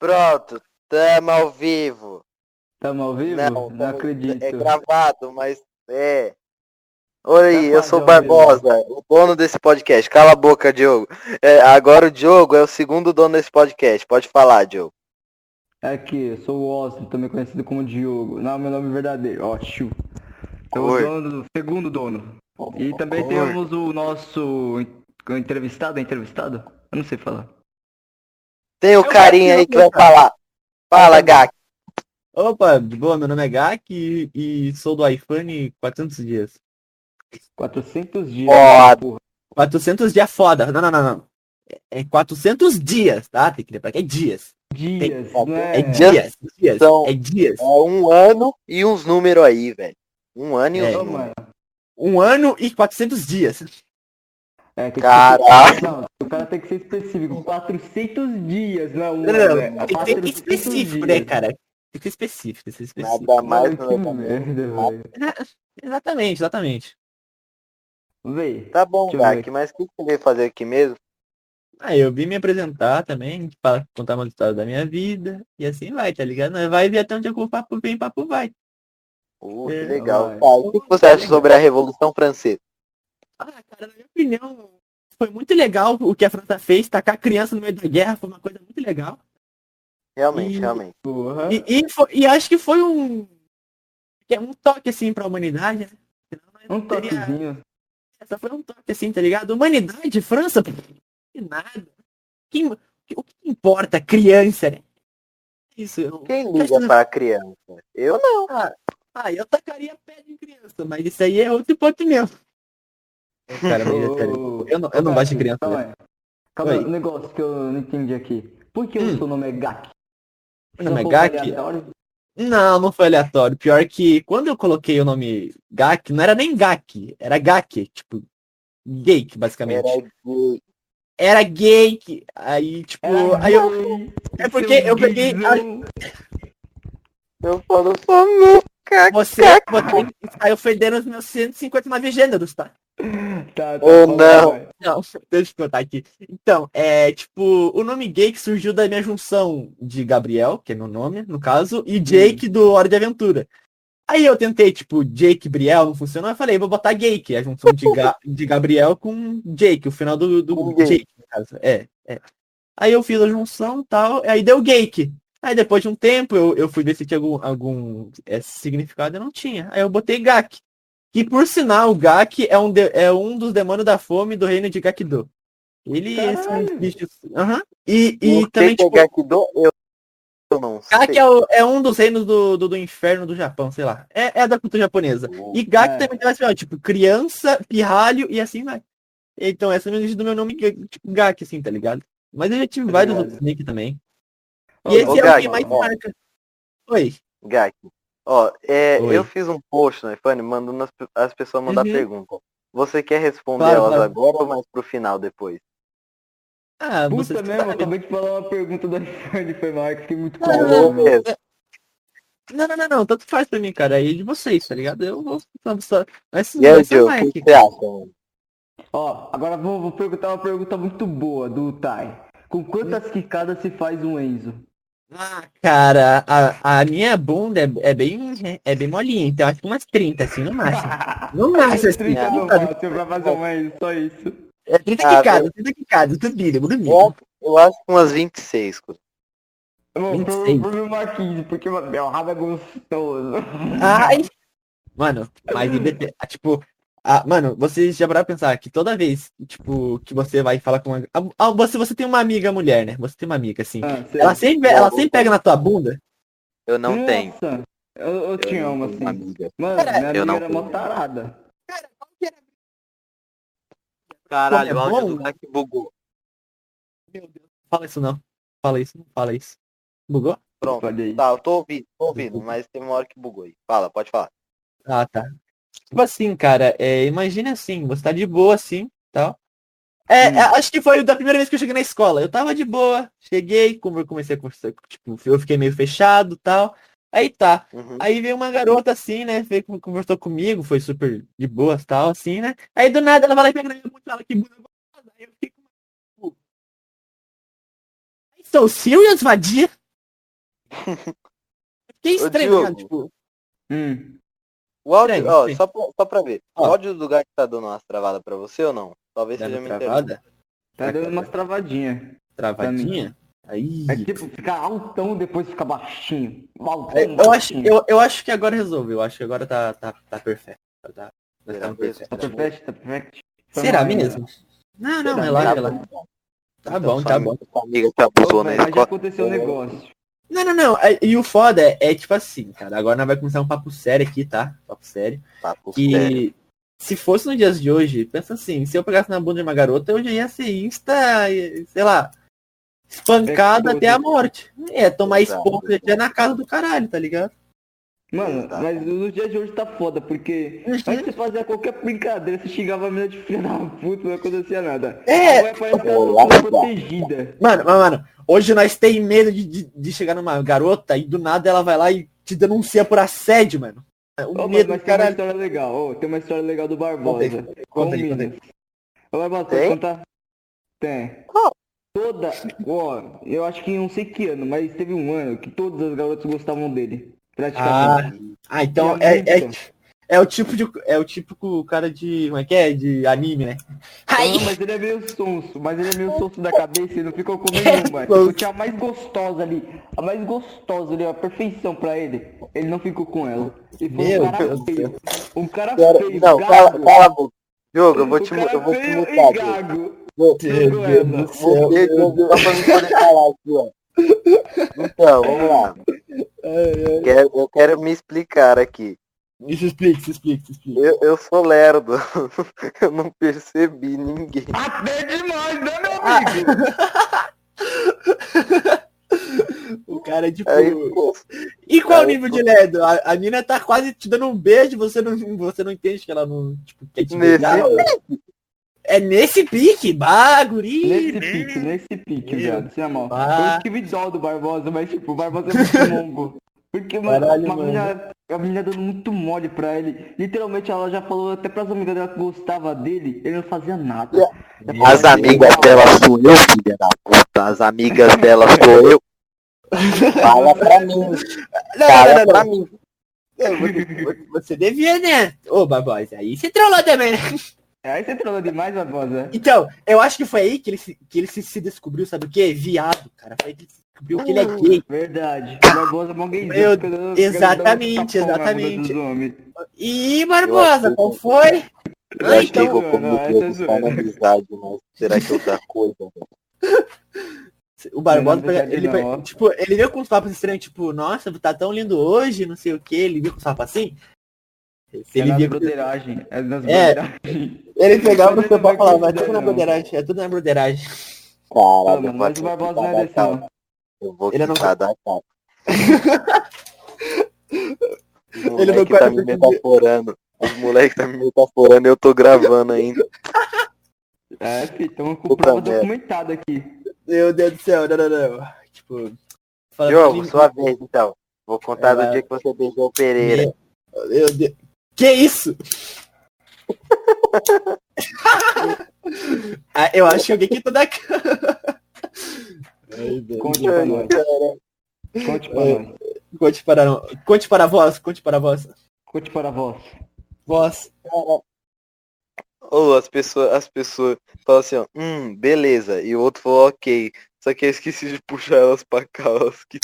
Pronto, tamo ao vivo. Tamo ao vivo? Não, Não, tamo- acredito. É gravado, mas é. Oi, Tá eu sou. Barbosa, o dono desse podcast. Cala a boca, Diogo. É, agora o Diogo é o segundo dono desse podcast. Pode falar, Diogo. Aqui, eu sou o Austin, também conhecido como Diogo. Não, meu nome é verdadeiro. Ó, Chu. Sou o dono, segundo dono. E também Oi. temos o nosso en- entrevistado, é entrevistado? Eu não sei falar. Tem o Eu carinha aí que vai falar. Fala, Gak. Opa, boa, meu nome é Gak e, e sou do iPhone 400 dias. 400 dias. Foda. porra. 400 dias foda. Não, não, não, não. É é 400 dias, tá? Tem que lembrar que é dias. Dias, Tem- não É é? dias, dias. São- É dias. É um ano e uns números aí, velho. Um ano e uns É. Números. Um ano e 400 dias. É, tem que ser... Não, o cara tem que ser específico. 400 dias, não. Não, não, é, não. Tem que ser 400 específico, dias. né, cara? Tem que ser específico, tem que ser específico. Nada mais, que nada merda, velho. Exatamente, exatamente. Véi, Tá bom, eu. Gak, mas o que você veio fazer aqui mesmo? Aí eu vim me apresentar também, para contar uma história da minha vida, e assim vai, tá ligado? Vai ver até onde é que o papo vem, papo vai. Uh, que É, legal. vai. Tá, o que você acha sobre a Revolução Francesa? Ah, cara, na minha opinião, foi muito legal o que a França fez, tacar criança no meio da guerra, foi uma coisa muito legal. Realmente, E- realmente. E, e, foi- e acho que foi um, que é um toque, assim, pra humanidade, né? Um teria- toquezinho. Essa foi um toque, assim, tá ligado? Humanidade, França, que nada. Quem- o que importa? Criança, né? Isso, eu, Quem liga pra criança? Eu não. Ah, eu tacaria pé de criança, mas isso aí é outro ponto meu. Cara, mas é sério. Eu não, eu não gosto de criança. Calma né? aí. Calma aí, um negócio que eu não entendi aqui. Por que o Hum. seu nome é Gak? Meu nome é Gak? Não, não foi aleatório. Pior que quando eu coloquei o nome Gak, não era nem Gak, era Gak, tipo, Gake, basicamente. Era Era, gay. gay, aí, tipo, Era aí eu. gay, É porque eu peguei. Eu falo só nunca. Você, você saiu fedendo os meus 159 gêneros, tá? Tá, tá, Ou não. vai. Não, deixa eu contar aqui. Então, é tipo, o nome Gay que surgiu da minha junção de Gabriel, que é meu nome, no caso, e Jake do Hora de Aventura. Aí eu tentei, tipo, Jake Briel, não funcionou, eu falei, vou botar Gay, que é a junção de, Ga- de Gabriel com Jake, o final do, do. Jake, no caso. É, é. Aí eu fiz a junção e tal, aí deu Gake. Aí depois de um tempo eu, eu fui ver se tinha algum, algum é, significado, eu não tinha. Aí eu botei Gak. Que por sinal, o Gak é um, de- é um dos demônios da fome do reino de Gakido. Ele são Caralho. bichos. Aham. E, e também, tipo, é Gakido? Eu, eu não sei. Gak é, o- é um dos reinos do, do, do inferno do Japão, sei lá. É, é da cultura japonesa. E Gak É. também tem assim, ó, tipo, criança, pirralho e assim vai. Então, essa é a origem do meu nome, que é, tipo, Gak, assim, tá ligado? Mas eu já tive Tá vários ligado. outros nick também. Ô, E esse ô, é o que mais ó. marca. Oi. Gak. Ó, é, Oi. eu fiz um post no iPhone mandando as, as pessoas mandar Uhum. pergunta. Você quer responder Claro, elas claro. agora ou mais pro final depois? Ah, Puta que mesmo, eu sabem. acabei de falar uma pergunta do iPhone, foi mal, que fiquei muito Não, Eu curioso. mesmo. Não, não, não, não, tanto faz pra mim, cara. Aí de vocês, tá ligado? Eu vou. Só, só, mas, E aí, vai o que você acha, mano? Ó, agora vou, vou perguntar uma pergunta muito boa do Tai. Com quantas quicadas se faz um Enzo? Ah, cara, a, a minha bunda é, é bem é bem molinha, então acho que umas 30, assim, no máximo. No máximo, assim. 30 no cara. máximo pra fazer um Enzo, só isso. É 30 Ah, quicadas, 30 quicadas, do mínimo, Eu, mínimo. eu acho que umas 26, cara. Mano, pro, 26. pro uma 15, porque mano, meu rabo é gostoso. Ai! Mano, mas ah, tipo, ah, mano, vocês já pararam pensar que toda vez, tipo, que você vai falar com uma. ah, ah, você, você tem uma amiga mulher, né? Você tem uma amiga, assim. Ah. Ela sempre, ela sempre pega na tua bunda. Eu não tenho. Nossa, Eu, eu te Eu amo, não tenho assim. amiga. Mano, Cara, minha eu amiga não era tenho. mó tarada. Caralho, o Como é áudio bom, do Gak bugou. Meu Deus, fala isso não. Fala isso, não fala isso. Bugou? Pronto. Olha aí. Tá, eu tô ouvindo, tô ouvindo, mas tem uma hora que bugou aí. Fala, pode falar. Ah, tá. Tipo assim, cara, é, imagine assim, você tá de boa assim, tal. É, Hum. é, acho que foi da primeira vez que eu cheguei na escola. Eu tava de boa, cheguei, comecei a conversar, tipo, eu fiquei meio fechado, tal. Aí tá. Uhum. Aí veio uma garota assim, né? Veio, con- conversou comigo, foi super de boa, tal, assim, né? Aí do nada ela vai lá e pega na minha bunda e fala que bunda gostosa. Aí eu tipo, Aí sou serious, vadia? Que Ô, estranho, tipo, Hum. O áudio, ó, só pra, só pra ver. O Ó. áudio do Gak tá dando umas travadas pra você ou não? Talvez dando seja minha travada, Tá dando umas travadinhas. travadinha. Aí. É tipo, fica altão depois fica baixinho. Altão, É, eu, acho, eu, eu acho que agora resolveu. Eu acho que agora tá, tá, tá perfeito. Tá, Será estamos mesmo? Tá perfeitos. perfect, tá perfect. Foi Será mesmo? Não, não, relaxa, Tá relaxa. bom. Tá Então, bom, tá bom. que mas já escola. aconteceu um negócio. Não, não, não. é- E o foda é, é tipo assim, cara. Agora nós vai começar um papo sério aqui, tá? Papo sério. Papo sério. E se fosse nos dias de hoje, pensa assim, se eu pegasse na bunda de uma garota, eu já ia ser insta, sei lá, espancado até a morte. É, tomar esponja até na casa do caralho, tá ligado? Mano, Exato. mas nos dias de hoje tá foda, porque antes você fazia qualquer brincadeira, você xingava a menina de filha da puta, não acontecia nada. É. Agora parece que ela tá protegida. Mano, mano, mano, hoje nós tem medo de, de, de chegar numa garota e do nada ela vai lá e te denuncia por assédio, mano. O Ô, mano, medo mas do tem uma história legal, ô, tem uma história legal do Barbosa. Conta aí, conta aí. Ô, Barbosa, Tem? contar? Tem. Qual? Toda, ó, eu acho que não sei que ano, mas teve um ano que todas as garotas gostavam dele. Praticamente. Ah, então E a é, é, música? é o tipo de. É o típico cara de. Como é que é? De anime, né? Ai, Não, mas ele é meio sonso, mas ele é meio sonso da cabeça e não ficou com nenhuma. Tipo, tinha a mais gostosa ali, a mais gostosa ali, a perfeição pra ele. Ele não ficou com ela. E foi Meu um cara Deus feio. Um cara feio, não, cala, cala a boca. Diogo, eu vou te, mu- cara eu vou te mutar. Vou- Meu Deus do céu. Você, Diogo, só pra me poder falar aqui, ó. Então, vamos lá. Quero- eu quero me explicar aqui. Me se explique, se explique, se explique. Eu, eu sou lerdo. Eu não percebi ninguém. Até demais, né, meu amigo? O cara é tipo. Aí, pô, E qual o aí, nível pô. de ledo? A, a mina tá quase te dando um beijo, você não, você não entende que ela não tipo, quer te Nesse beijar. É nesse pique, baguri. Nesse pique, nesse pique, viado, sem a mão. Ah. Eu tive dó do Barbosa, mas tipo, o Barbosa é muito longo. Porque, mano, Caralho, uma mano. menina, a menina dando muito mole pra ele. Literalmente, ela já falou até pras amigas dela que gostava dele, ele não fazia nada. Já As amigas "Não, dela sou eu, filha da puta. As amigas dela sou eu. Fala pra mim. Não, Fala não, não, pra não. mim. É, Você, você devia, né? Ô, Barbosa, aí você trollou também, né? Aí você trollou demais, Barbosa. Então, eu acho que foi aí que ele se, que ele se, se descobriu, sabe o quê? Viado, cara. Foi aí que ele se descobriu que ele é gay. Verdade. O Barbosa é Meu- exatamente, exatamente. Ih, Barbosa, Eu qual foi? Eu Ah, então- que eu é na zoeira. amizade, mas será que é outra coisa? velho? O Barbosa, ele, não. tipo, ele veio com uns papos estranhos, tipo, nossa, tá tão lindo hoje, não sei o que, ele veio com uns papos assim. Se É ele nas via broderagem. É nas É. Ele pegava no seu papo e não falava, é tudo na não. broderagem, é tudo na broderagem. Caralho, mano, mas o Barbosa não é desse, não. Eu vou Ele não- quitar da cara. Os Ele não tá quer me metaforando. Os moleques tá me metaforando e eu tô gravando ainda. É, filho, estamos com Puta prova documentada aqui. Meu Deus do céu, não, não, não. Tipo, Diogo, que- sua vez então. Vou contar do dia que você beijou o Pereira. Meu Deus. Que isso? ah, eu acho que alguém que toda Ai, Deus. Conte pra nós. Conte pra É. nós. Conte para, conte para vós, conte para vós. Conte para vós. Vós. Ou as pessoas, as pessoas falam assim, ó, hum, beleza. E o outro falou, ok. Só que eu esqueci de puxar elas pra cá, elas que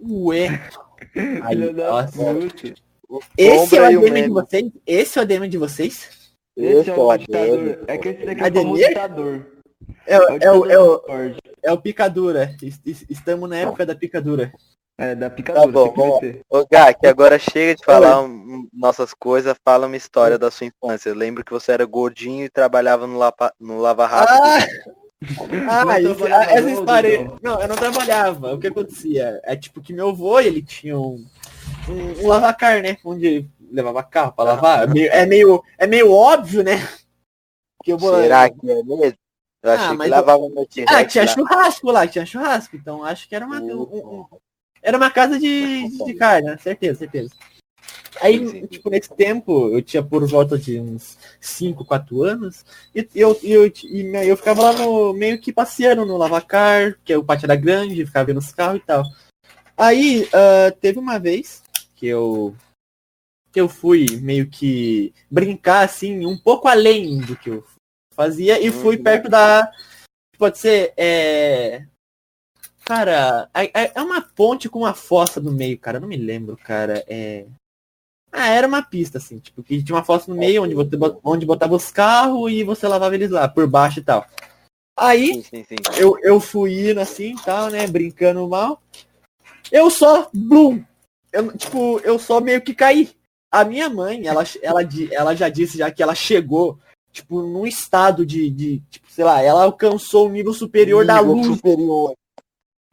Ué. Aí, Filha da nossa. Esse é o Sombra e o ADM de vocês? Esse é o ADM de vocês? Esse é o ADM, ditador. É que esse daqui é o ditador. É, o- é, o, é, o, é o picadura. Es- es- Estamos na época da picadura. É, da picadura. Tá bom, vamos. Ô, Gá, que agora chega de falar um- nossas coisas, fala uma história da sua infância. Eu lembro que você era gordinho e trabalhava no, lapa, no Lava Rápido. Ah, Não isso- trabalhava essa não, história. então. Não, eu não trabalhava. O que acontecia? É tipo que meu avô, ele tinha um, um, um lavacar, né? Onde levava carro pra lavar. É meio, é meio, é meio óbvio, né? Que eu vou. Será que é mesmo? Eu Ah, achei mas que eu- lavava meu T-Rex Ah, tinha lá. churrasco lá, tinha churrasco. Então acho que era uma, um- um- era uma casa de, de, carne, né? certeza, certeza. Aí, Sim, sim. tipo, nesse tempo, eu tinha por volta de uns 5, 4 anos, e eu, eu, e me- eu ficava lá no, meio que passeando no Lavacar, que é o pátio era grande, ficava vendo os carros e tal. Aí, ah, teve uma vez que eu que eu fui meio que brincar assim, um pouco além do que eu fazia e fui Uhum. perto da pode ser é cara, é, é- é uma ponte com uma fossa no meio, cara, não me lembro, cara, é ah, era uma pista, assim, tipo, que tinha uma fossa no meio onde você onde botava os carros e você lavava eles lá, por baixo e tal. Aí, Sim, sim, sim. eu, eu fui indo assim tal, né? Brincando mal. Eu só, blum! Eu, tipo, eu só meio que caí. A minha mãe, ela, ela, ela já disse já que ela chegou, tipo, num estado de, de tipo, sei lá, ela alcançou o nível superior da Nível luz. superior.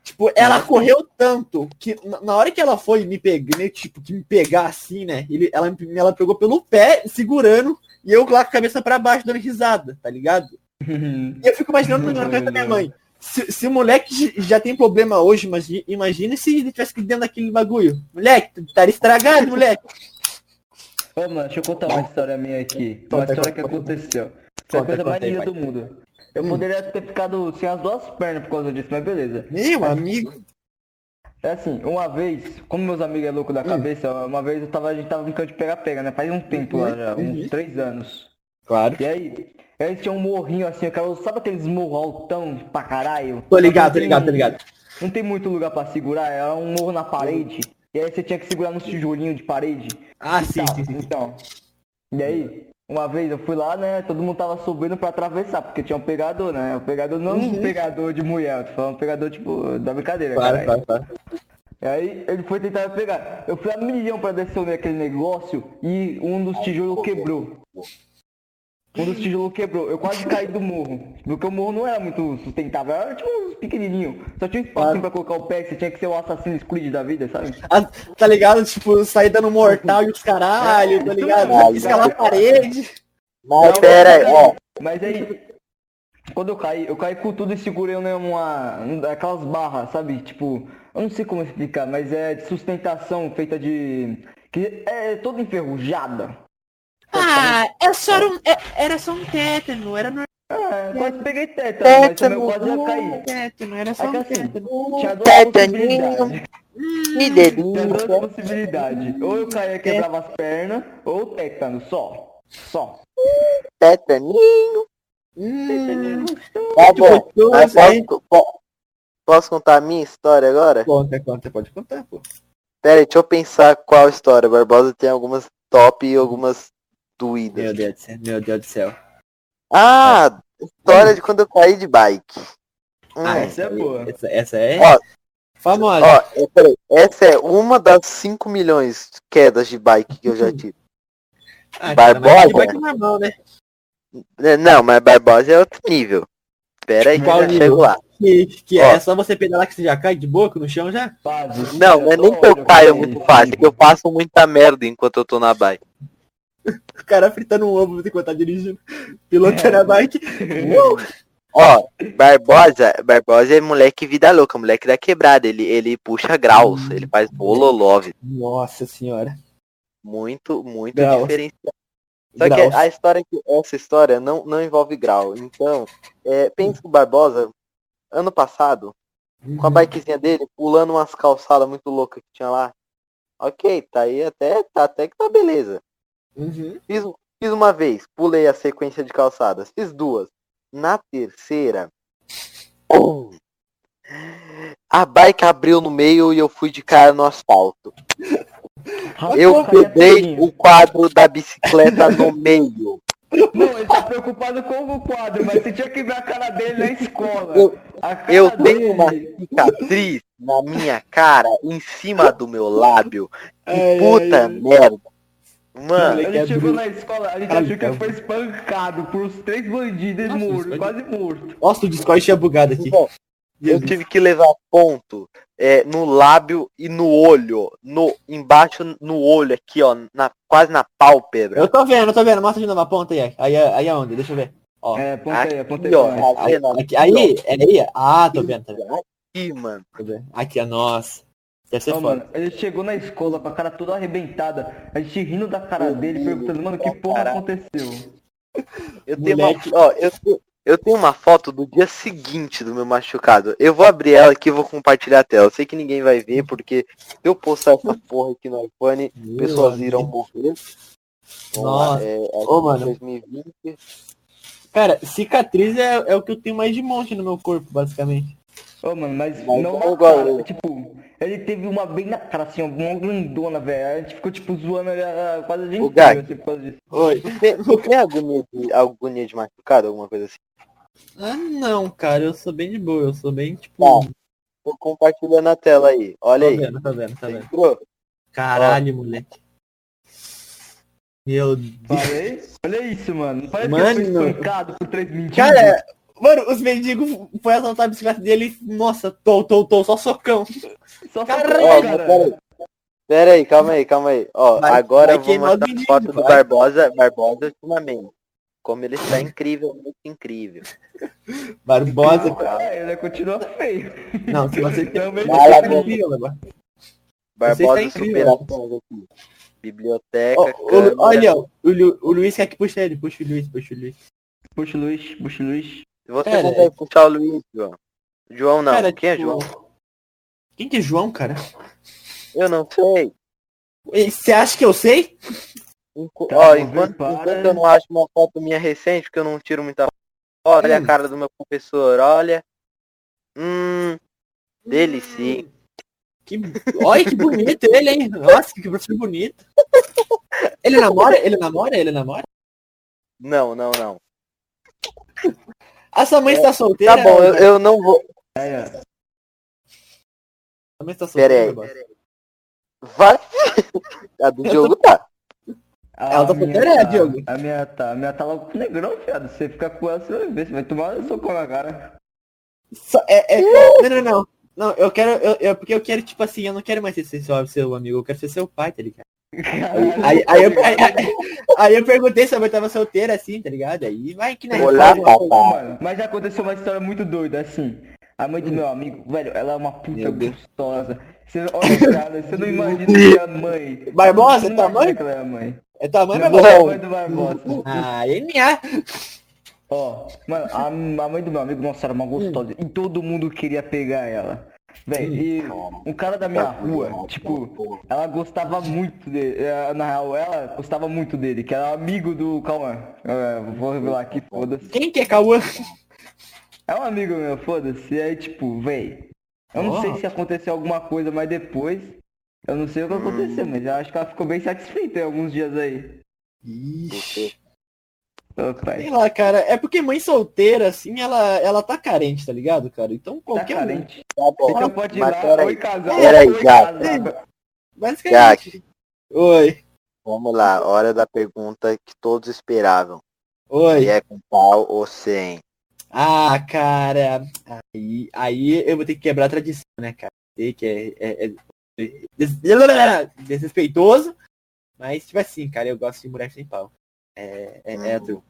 Tipo, ela correu tanto que na hora que ela foi me pegar, tipo, que me pegar assim, né? Ele, ela, ela pegou pelo pé, segurando, e eu lá com a cabeça pra baixo, dando risada, tá ligado? E eu fico imaginando na cabeça da minha mãe. Se, se o moleque já tem problema hoje, mas imagina se ele tivesse que dentro daquele bagulho. Moleque, tu estaria estragado, moleque. Ô, mano, deixa eu contar uma história minha aqui. Uma Conta, história que aconteceu. Foi a coisa mais linda do mundo. Eu Hum. poderia ter ficado sem as duas pernas por causa disso, mas beleza. Meu amigo. É assim, uma vez, como meus amigos é louco da cabeça, uma vez eu tava, a gente tava brincando de pega-pega, né? Faz um tempo lá já, Uhum. uns três anos. Claro. E aí, aí tinha um morrinho assim, aquela, sabe aqueles morros altão pra caralho? Tô ligado, tô ligado, tô ligado. Não tem muito lugar pra segurar, era um morro na parede. E aí você tinha que segurar nos tijolinhos de parede. Ah, sim, Tá, sim, sim. Então. E aí, uma vez eu fui lá, né? Todo mundo tava subindo pra atravessar, porque tinha um pegador, né? O pegador não um pegador de mulher, eu tô falando um pegador tipo da brincadeira, caralho. claro, claro. E aí ele foi tentar pegar. Eu fui a milhão pra descer naquele negócio e um dos tijolos quebrou. Um dos tijolos quebrou. Eu quase caí do morro. Porque o morro não era muito sustentável. Era tipo uns pequenininhos. Só tinha um espacinho pra colocar o pé. Você tinha que ser o Assassin's Creed da vida, sabe? Ah, tá ligado? Tipo, sair dando mortal e os caralho, tá ligado? É, Escalar a parede. Mas Não, pera aí, mas- ó. Mas aí, quando eu caí, eu caí com tudo e segurei né, uma, um- aquelas barras, sabe? Tipo, eu não sei como explicar, mas é de sustentação feita de. que é toda enferrujada. Ah, é só um, era só um tétano, era normal. É, quase peguei tétano, mas também eu quase ia cair. Tétano, era só que um assim, tétano. duas Tétaninho. Tinha delícia. duas possibilidades. Ou eu caía e quebrava as pernas, ou tétano, só. Só. Tetaninho. Hum, Tá bom. gostoso, Mas posso, po- posso contar a minha história agora? conta, conta, pode contar, pô. Pera aí, deixa eu pensar qual história. Barbosa tem algumas top e algumas Meu. Deus do céu, meu Deus do céu. Ah, história de quando eu caí de bike. Hum. Ah, essa é boa. Essa, essa é Ó, famosa. Ó, é, peraí, essa é uma das 5 milhões de quedas de bike que eu já tive. ah, cara, Barbosa? que bike normal, né? É, Não, mas Barbosa é outro nível. Pera aí que eu Qual já nível? chego lá. Que, que Ó. é só você pedalar que você já cai de boca no chão já? Não, não é nem que eu caio muito fácil, é que eu passo muita merda enquanto eu tô na bike. O cara fritando um ovo enquanto tá dirigindo. Pilotando a bike. Uou! Ó, Barbosa, Barbosa é moleque vida louca, moleque da quebrada. Ele, ele puxa graus, ele faz bololove. Nossa senhora. Muito, muito Graus. diferenciado. Só Graus. que a história que essa história não, não envolve grau. Então, é, pensa que o Barbosa, ano passado, com a Uhum. bikezinha dele, pulando umas calçadas muito loucas que tinha lá. Ok, tá aí até, tá, até que tá beleza. Uhum. Fiz, fiz uma vez, pulei a sequência de calçadas. Fiz duas. Na terceira, a bike abriu no meio e eu fui de cara no asfalto. Eu quebrei o quadro da bicicleta no meio. Não, ele tá preocupado com o quadro, mas você tinha que ver a cara dele na escola. Eu- Eu dele- tenho uma cicatriz na minha cara, em cima do meu lábio. Que Ai, puta ai. merda. Mano, Ele chegou na escola, a gente Caralho, achou que ele foi espancado por uns três bandidos Nossa, mortos, isso quase morto. Nossa, o Discord tinha bugado aqui. bom, eu tive que levar ponto é, no lábio e no olho. No, embaixo no olho aqui, ó. Na, quase na pálpebra. Eu tô vendo, eu tô vendo. Mostra de novo a ponta aí. Aí, aí aonde? Deixa eu ver. Ó. É, apontei, apontei. Aqui, ó. pra nós. Tá vendo? Aqui, aí, é aí. Ah, tô vendo, tá vendo. Aqui, mano. Aqui, a nossa. Deve ser Ó, foda. mano, ele chegou na escola com a cara toda arrebentada, a gente rindo da cara dele, perguntando, mano, que porra aconteceu? Eu tenho uma, ó, eu, Eu tenho uma foto do dia seguinte do meu machucado. Eu vou abrir ela aqui e vou compartilhar a tela. Eu sei que ninguém vai ver, porque se eu postar essa porra aqui no iPhone, pessoas irão morrer. Lá, Nossa. É, é Ô, mano. 2020. Cara, cicatriz é, é o que eu tenho mais de monte no meu corpo, basicamente. Ô, mano, mas Mas não é na igual cara, tipo, ele teve uma bem na cara, assim, ó, uma grandona, velho. A gente ficou, tipo, zoando ele ah, quase a gente O assim, por causa disso. Oi. Você você tem agonia de, agonia de machucado, alguma coisa assim? Ah, não, cara, eu sou bem de boa, eu sou bem, tipo. Tá. Tô compartilhando a tela aí. Olha Tá aí. vendo, tá vendo, tá vendo. Entrou? Caralho, moleque. Meu Deus. Olha isso, mano. Parece Mano. que eu fui espancado por três. Cara, mano, os mendigos foi assaltar a bicicleta dele e, nossa, tô, tô, tô, só socão. só caralho, Ó, cara. pera aí. Pera aí, calma aí, calma aí. Ó, Vai- agora vai eu vou a mendigo, foto do vai. Barbosa, Barbosa ultimamente. Como ele está incrível, muito incrível. Barbosa. Ah, ele continua feio. Não, se você tem. Também tá boca. incrível, Barbosa. Barbosa superações aqui. Biblioteca, Ó, o- câmera. olha, o, Lu- o Luiz quer que puxe ele, puxa o Luiz, puxa o Luiz. Puxa o Luiz, puxa o Luiz. Se você Cara, consegue puxar o Luiz, João. João não. Cara, Quem é tipo, João? Quem que é João, cara? Eu não sei. Você acha que eu sei? Enqu- Tá, ó, enquanto, enquanto eu não acho uma foto minha recente, porque eu não tiro muita foto. Olha Hum. a cara do meu professor, olha. Hum, dele sim. Que... Olha que bonito ele, hein? Nossa, que professor bonito. Ele namora? Ele namora? Ele namora? Não, não, não. A sua mãe está solteira? Tá bom, eu, eu não vou. Aí, ó. A mãe está Pera solteira, aí. Barbosa? Vai. A do Diogo tá. A Ela tá minha solteira, é, Diogo? A minha tá. A minha tá logo com o negrão, fiado. Você fica com ela, você vai ver. Você vai tomar um soco na cara. Só- é, é- Não, não, não. Não, eu quero. Eu, eu- porque eu quero, tipo assim, eu não quero mais ser seu, seu amigo, eu quero ser seu pai, tá ligado? Caralho. Aí, aí, eu, aí, aí- aí eu perguntei se a mãe tava solteira assim, tá ligado? Aí vai que na Olá, resposta- papai. Mano, mas já aconteceu uma história muito doida, assim. A mãe do meu amigo, velho, ela é uma puta gostosa. Você, olha, cara, você não imagina que é a mãe. Barbosa, não tua mãe? que ela é a mãe. É tua mãe, Barbosa? é a mãe do Barbosa. Ah, NA. Ó, mano, a, a mãe do meu amigo, nossa, era uma gostosa. E todo mundo queria pegar ela. Velho, e um cara da minha rua, tipo, ela gostava muito dele. eh, Na real, ela gostava muito dele, que era amigo do Cauã. É, vou revelar aqui, foda-se. Quem que é Cauã? É um amigo meu, foda-se. E aí, tipo, véi. Eu não Ó. sei se aconteceu alguma coisa, mas depois. Eu não sei o que aconteceu, mas eu acho que ela ficou bem satisfeita em alguns dias aí. Ixi. Ô. Sei lá, cara. É porque mãe solteira, assim, ela, ela tá carente, tá ligado, cara? Então Tá qualquer um. carente. Tá bom. Então pode ir Mas lá, peraí. oi casal, Peraí, oi Gato. Basicamente. Oi. Vamos lá, hora da pergunta que todos esperavam. Oi. Se é com pau ou sem? Ah, cara. Aí, aí eu vou ter que quebrar a tradição, né, cara? Sei que é, é- é des- desrespeitoso. Mas, tipo assim, cara, eu gosto de mulher sem pau. É, é, é tu.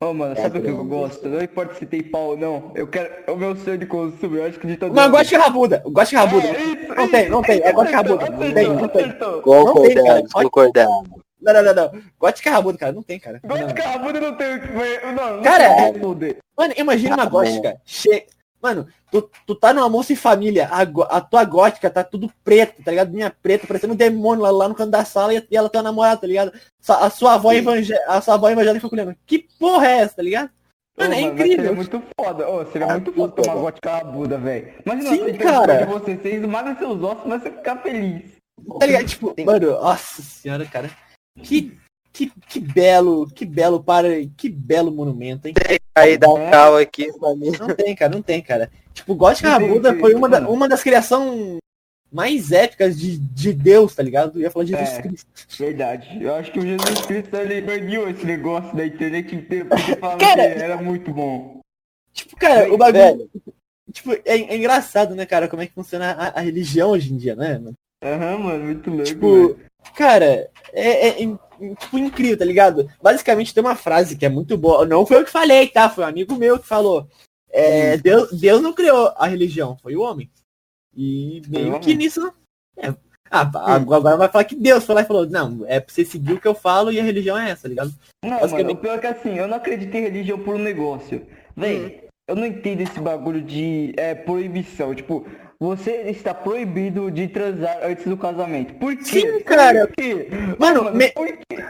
Ô, mano, sabe o que eu gosto? Não importa se tem pau ou não. Eu quero. É o meu sonho de consumo, eu acho que de todo Não, eu gosto de rabuda. Eu gosto de rabuda. É, isso, Não tem, não tem. É gosto de rabuda. Não tem, não tem. Não cara. Concordamos, concordamos. Não, não, não, não. Gosto de carrabuda, cara. Não tem, cara. Gosto Não. de rabuda não tem o que. Não, não Cara, tem como responder. Mano, imagina uma Ah, gótica. Che... Mano, tu, tu tá no almoço em família, a, a tua gótica tá tudo preto, tá ligado? Minha preta, parecendo um demônio lá, lá no canto da sala e, e ela tá namorada, tá ligado? Sa- A sua avó, evangé... a sua avó evangélica fica olhando. Que porra é essa, tá ligado? Mano, Ô, é incrível. Seria muito foda. Ô, seria Ah, muito foda tomar gótica rabuda, velho. Imagina Sim, você cara. de você, você esmaga seus ossos, mas você ficar feliz. Tá ligado? Tipo, mano, nossa senhora, cara. Que, que, que belo, que belo para, que belo monumento, hein? Aí dá um cal aqui, família. Não tem, cara, não tem, cara. Tipo, Gótica Rabuda foi uma, da- mano. uma das criações mais épicas de, de Deus, tá ligado? Eu ia falar de Jesus É. Cristo. Verdade. Eu acho que o Jesus Cristo ele perdiu esse negócio da internet inteira porque falava Cara, que era muito bom. Tipo, cara, o bagulho. velho. Tipo, é, é engraçado, né, cara, como é que funciona a, a religião hoje em dia, né? mano? Aham, mano, muito louco. Tipo, velho. cara, é, é tipo incrível, tá ligado? Basicamente tem uma frase que é muito boa. Não foi eu que falei, tá? Foi um amigo meu que falou. É, Deus, Deus não criou a religião, foi o homem. E meio que nisso. é. Ah, agora vai falar que Deus foi lá e falou, não, é pra você seguir o que eu falo e a religião é essa, tá ligado? Não, mano, o pior é que assim, eu não acredito em religião por um negócio. Véi, eu não entendo esse bagulho de é, proibição. Tipo, você está proibido de transar antes do casamento. Por quê? Sim, cara. Por quê? Mano, me- por quê?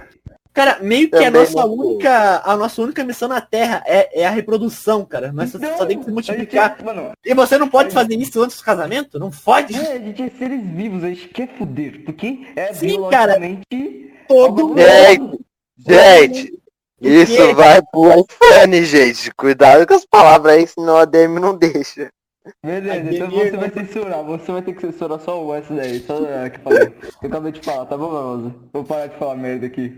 Cara, meio que a nossa não única, a nossa única missão na Terra é, é a reprodução, cara. Nós só- só tem que se Então, multiplicar. Gente, é- mano, E você não pode fazer isso antes do casamento? Não pode? é, a gente é seres vivos, a gente quer foder. Porque é Sim, cara. biologicamente. Todo algo mundo. Gente, isso vai pro iPhone, gente. Cuidado com as palavras aí, senão a DM não deixa. Beleza, então você vai censurar, você vai ter que censurar só o S daí, só é, que falei. Eu acabei de falar, tá bom, Barroso? Vou parar de falar merda aqui.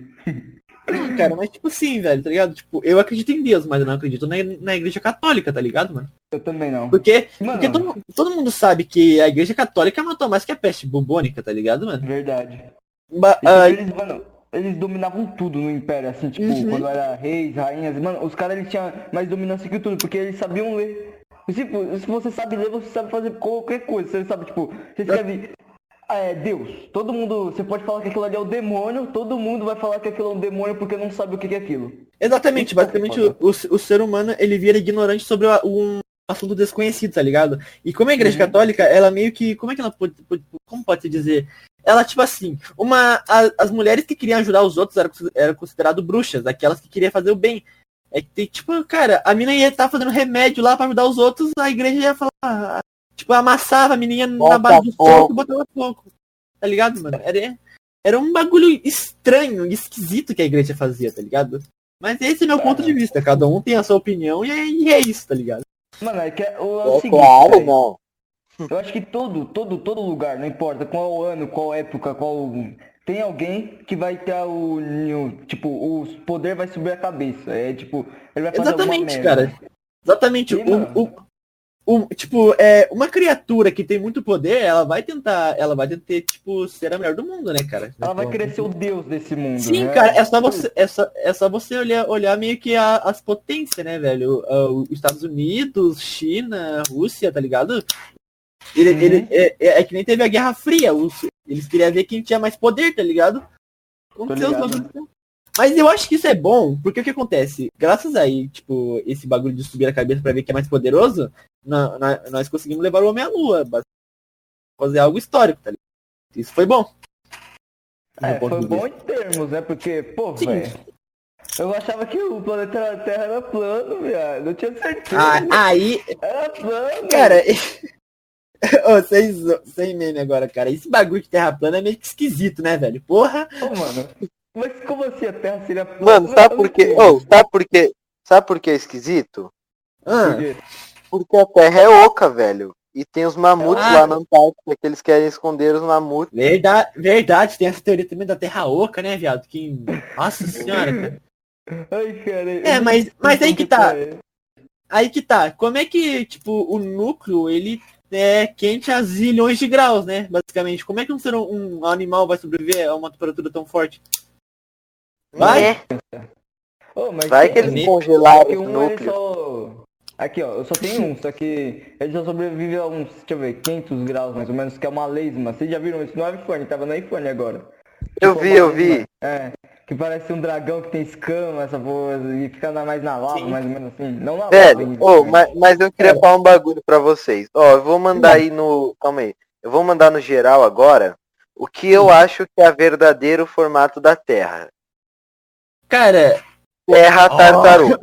Cara, mas tipo assim, velho, tá ligado? Tipo, eu acredito em Deus, mas eu não acredito na, na igreja católica, tá ligado, mano? Eu também não. Porque, Mano, porque todo, todo mundo sabe que a igreja católica matou mais que a peste bubônica, tá ligado, mano? verdade. Ba- ah, tipo, eles, mano, eles dominavam tudo no império, assim, tipo, Uhum. quando era reis, rainhas, mano, os caras eles tinham mais dominância que tudo, porque eles sabiam ler. Tipo, se você sabe ler, você sabe fazer qualquer coisa. Você sabe, tipo, você escreve é, Deus. Todo mundo, você pode falar que aquilo ali é o demônio, todo mundo vai falar que aquilo é um demônio porque não sabe o que é aquilo. exatamente, é basicamente o, o, o ser humano, ele vira ignorante sobre um assunto desconhecido, tá ligado? E como a igreja Uhum. católica, ela meio que, como é que ela pode, pode- como pode se dizer? Ela, tipo assim, uma, a- as mulheres que queriam ajudar os outros eram, eram consideradas bruxas, aquelas que queriam fazer o bem. É que, tem, tipo, cara, a mina ia estar fazendo remédio lá pra ajudar os outros, a igreja ia falar, tipo, amassava a menina na Bota base do fogo. e botava fogo. Tá ligado, mano? Era, era um bagulho estranho, esquisito que a igreja fazia, tá ligado? Mas esse é meu ponto de vista, cada um tem a sua opinião e é, e é isso, tá ligado? Mano, é que é, o, é o seguinte, claro, velho. não. Eu acho que todo, todo, todo lugar, não importa qual ano, qual época, qual. Tem alguém que vai ter o. o- Tipo, o poder vai subir a cabeça. É tipo, ele vai fazer Exatamente, cara. Exatamente. O, o, o- tipo, é, uma criatura que tem muito poder, ela vai tentar, ela vai tentar, tipo, ser a melhor do mundo, né, cara? Ela vai Tipo, querer ser o deus desse mundo. Sim, né? cara, é só você, é só, é só você olhar, olhar meio que a- as potências, né, velho? Os Estados Unidos, China, Rússia, tá ligado? Ele, Uhum. ele- é, é- é que nem teve a Guerra Fria. os- eles queriam ver quem tinha mais poder, tá ligado? Ligado. Mas eu acho que isso é bom, porque o que acontece? Graças aí, tipo, esse bagulho de subir a cabeça pra ver quem é mais poderoso, na- na- nós conseguimos levar o homem à lua. Fazer algo histórico, tá ligado? Isso foi bom. É, foi bom em termos, né? Porque, pô, velho. Eu achava que o planeta Terra era plano, viado. Eu tinha certeza. Ah, aí, Era plano. Cara, Ô, sem, sem meme agora, cara. Esse bagulho de terra plana é meio que esquisito, né, velho? Porra. Ô, mano. Mas como assim a Terra seria plana? Mano, sabe por quê? entendi. Ô, sabe por quê? Sabe por que é esquisito? Ah? Porque a Terra é oca, velho. E tem os mamutes Ah. lá na Antártica que eles querem esconder os mamutes. verdade, verdade, tem essa teoria também da terra oca, né, viado? Que. Nossa senhora, cara. Ai, cara. É, mas- mas aí que tá. é. Aí que tá. Como é que, tipo, o núcleo, ele é quente a zilhões de graus, né? Basicamente. Como é que um, ser, um animal vai sobreviver a uma temperatura tão forte? Vai. É, mas vai que eles congelaram um ele núcleos. só. Aqui, ó, eu só tenho um, só que ele só sobrevive a uns, deixa eu ver, 500 graus mais ou menos, que é uma lesma. Vocês já viram isso no iPhone? Tava no iPhone agora. Eu Tipo, vi, eu vi. É, que parece um dragão que tem escama, essa porra, e fica mais na lava, Sim. mais ou menos assim. Não na lava. Velho, ainda, ô, né? mas, mas eu queria falar um bagulho pra vocês. Ó, eu vou mandar aí no. Calma aí. Eu vou mandar no geral agora o que eu acho que é verdadeiro formato da Terra. Cara, Terra tartaruga.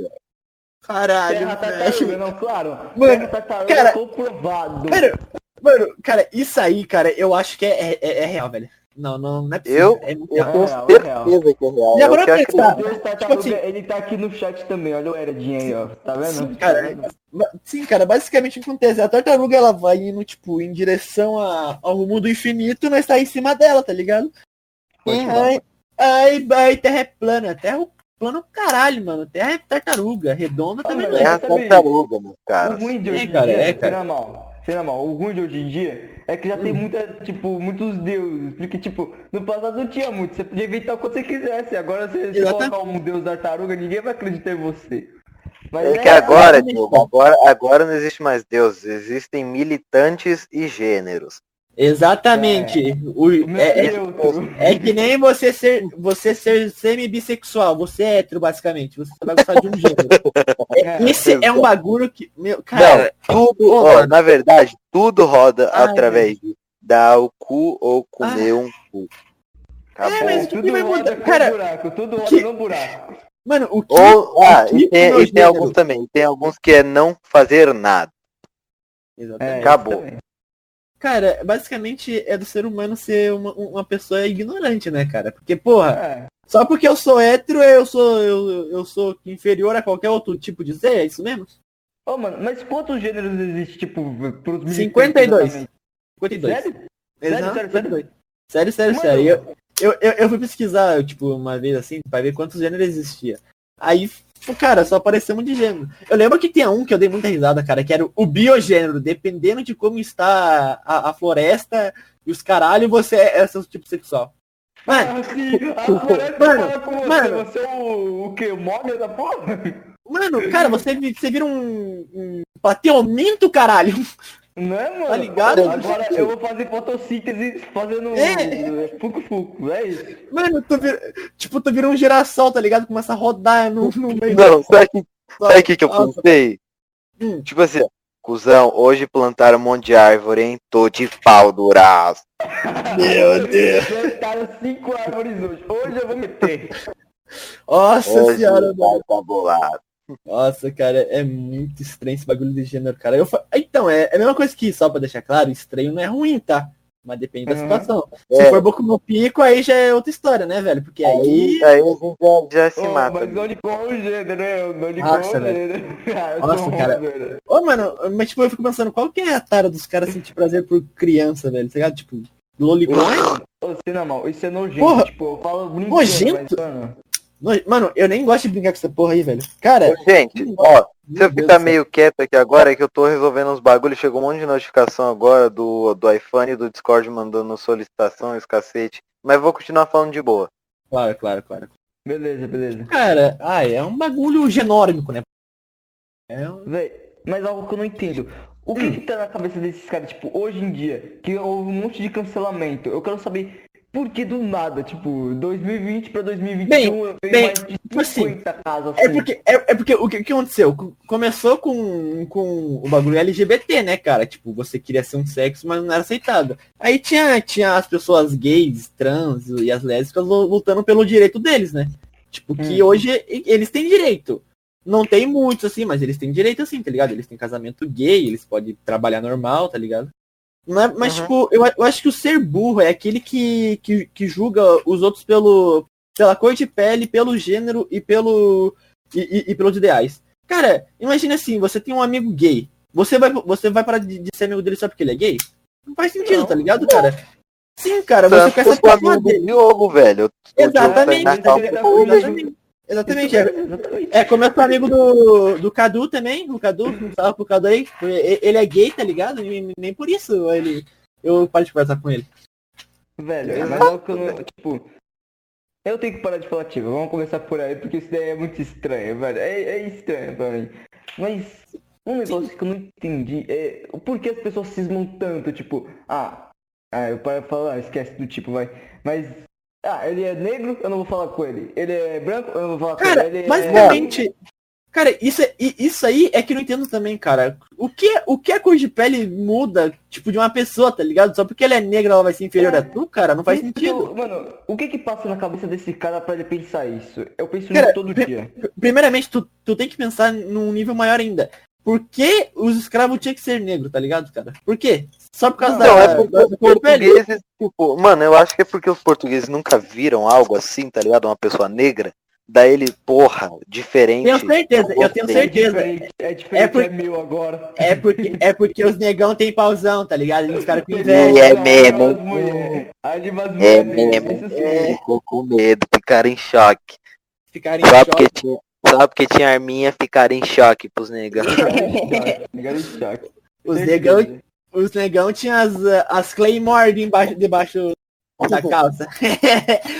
caralho, Terra tartaruga, não, claro. Mano, Terra tartaruga cara, comprovado. Mano, mano, cara, isso aí, cara, eu acho que é, é, é real, velho. Não, não, não é possível. Eu, é eu real. tenho real, é certeza que é real. Já É o parou que eu pensar? Deus tartaruga, tipo assim- ele tá aqui no chat também, olha o Eredinho aí, ó. Tá vendo? Sim, cara, ma- sim, cara, basicamente o que acontece? A tartaruga ela vai indo, tipo, em direção a- ao rumo do infinito e nós tá em cima dela, tá ligado? E falar. aí, aí, aí terra é plana. Terra é plano caralho, mano. Terra é tartaruga. Redonda também Ah, não é. Terra sabe- tartaruga, meus O caras. ruim de É, hoje em cara, é, cara. Na mão, o ruim de hoje em dia é que já tem muita, tipo, muitos deuses, porque, tipo, no passado não tinha muito, você podia inventar o que você quisesse, agora você, você colocar um deus da tartaruga, ninguém vai acreditar em você. Mas É que agora, exatamente, Diogo, agora, agora não existe mais deuses, existem militantes e gêneros. Exatamente. O- Meu é, é- neutro. é que nem você ser, você ser semi-bissexual. Você é hétero, basicamente. Você vai gostar de um gênero. É, Esse é um bagulho que. Meu, cara. Não, tudo, Ô, ó, na verdade, tudo roda Ai, através de dar o cu ou comer um cu. Acabou. É, mas tudo vai roda mudar? Cara, buraco, tudo roda que- no buraco. Mano, o que. Ou, ah, o que e tem, e tem alguns também. Tem alguns que é não fazer nada. Exatamente. É, Acabou. também. Cara, basicamente é do ser humano ser uma, uma pessoa ignorante, né, cara? Porque, porra, É. só porque eu sou hétero, eu sou, eu, eu sou inferior a qualquer outro tipo de ser, é isso mesmo? Ô, mano, mas quantos gêneros existem, tipo, pros militantes 52. exatamente? 52. Sério? Exato, sério, sério? 52. Sério, sério, Mano. sério. Eu, eu, eu, eu fui pesquisar, tipo, uma vez assim, pra ver quantos gêneros existia. Aí, pô, cara, só apareceu um de gênero. Eu lembro que tinha um que eu dei muita risada, cara, que era o biogênero. Dependendo de como está a, a floresta e os caralho, você é seu tipo sexual. Mano, Ah, sim. A floresta Mano, com você, mano. você é o, o quê? O mogger da porra? mano, cara, você, você vira um, um plateamento, caralho. Não é, mano? Tá ligado? Agora eu vou fazer fotossíntese fazendo É. fuco-fuco, é isso. Mano, tu vira, tipo, tu vira um girassol, tá ligado? Começa a rodar no, no meio Não, sabe o que, da- sabe o que, que eu pensei? Hum. Tipo assim, cuzão, hoje plantaram um monte de árvore, hein? Tô de pau duraço. Meu Deus. Plantaram cinco árvores hoje. Hoje eu vou meter. Nossa Hoje senhora, mano. vai tá bolado. Nossa, cara, é muito estranho esse bagulho de gênero, cara. Eu fa... Então, é, é a mesma coisa que, só pra deixar claro, estranho não é ruim, tá? Mas depende da Uhum. situação. É. Se for boco no pico, aí já é outra história, né, velho? Porque aí. Aí, aí a gente já, já se Ô, mata. mas não de qual o gênero, né? Não de Nossa, o gênero. Ah, eu Nossa, cara. velho. Ô, mano, mas tipo, eu fico pensando, qual que é a tara dos caras sentir prazer por criança, velho? Tá ligado? Tipo, lolicon Ô, você não, mal, isso é nojento. Porra. Tipo, eu falo brincando, Nojento? mas, mano, No- Mano, eu nem gosto de brincar com essa porra aí, velho. Cara, Gente, ó, se eu ficar meio quieto aqui agora, é que eu tô resolvendo uns bagulhos, chegou um monte de notificação agora do, do iPhone e do Discord mandando solicitação, esse cacete. Mas vou continuar falando de boa. Claro, claro, claro. beleza, beleza. Cara, ai, é um bagulho genórmico, né? É um... Véi, mas algo que eu não entendo. O que que tá na cabeça desses caras, tipo, hoje em dia, que houve um monte de cancelamento? Eu quero saber por que do nada, tipo, 2020 pra 2021 Bem, eu tenho bem, mais de tipo assim, 50 casos assim. É porque, é, é porque o que, que aconteceu? Co- Começou com, com o bagulho LGBT, né, cara? Tipo, você queria ser um sexo, mas não era aceitado. Aí tinha, tinha as pessoas gays, trans e as lésbicas lu- lutando pelo direito deles, né? Tipo, que Hum. hoje eles têm direito. Não tem muitos, assim, mas eles têm direito, assim, tá ligado? Eles têm casamento gay, eles podem trabalhar normal, tá ligado? Não é- mas, Uhum. tipo, eu, eu acho que o ser burro é aquele que, que, que julga os outros pelo, pela cor de pele, pelo gênero e pelo e, e- e pelos ideais. Cara, imagina assim, você tem um amigo gay. Você vai, você vai parar de, de ser amigo dele só porque ele é gay? Não faz sentido, Não. tá ligado, cara? Sim, cara, você Tanto quer pessoa amigo dele. Diogo, velho. Tá Exatamente, comigo. exatamente. Exatamente. É, é como eu sou amigo do, do Cadu também, o Cadu, um salve pro Cadu aí. Ele é gay, tá ligado? E nem por isso ele, eu paro de conversar com ele. Velho, mas algo que eu não, tipo... Eu tenho que parar de falar, tipo, vamos começar por aí, porque isso daí é muito estranho, velho. É, é estranho pra mim. Mas um negócio que eu não entendi é o porquê as pessoas cismam tanto, tipo, ah, ah, eu paro de falar, esquece do tipo, vai. Mas, ah, ele é negro, eu não vou falar com ele. Ele é branco, eu não vou falar Cara, com ele. Ele basicamente. Cara, isso, é- isso aí é que eu não entendo também, cara. O que, o que a cor de pele muda, tipo, de uma pessoa, tá ligado? Só porque ela é negra, ela vai ser inferior É. a tu, cara? Não faz Isso sentido. mano, o que que passa na cabeça desse cara pra ele pensar isso? Eu penso Cara, nisso todo dia. Primeiramente, tu, tu tem que pensar num nível maior ainda. Por que os escravos tinham que ser negros, tá ligado, cara? Por quê? Só por causa Não, da, é porque os pele? portugueses, tipo, mano, eu acho que é porque os portugueses nunca viram algo assim, tá ligado? Uma pessoa negra, daí ele, porra, diferente. Tenho certeza, eu tenho certeza. É diferente, é, diferente, é, por- meu agora. É porque, é porque os negão tem pauzão, tá ligado? Os caras com inveja. é mesmo. É mesmo. É. Ficou com medo, ficaram em choque. Ficarem Só em porque choque. tinha, só porque tinha arminha, ficaram em choque pros. Ficaram choque. Os negão, os negão tinham as, as Claymore debaixo, debaixo da calça.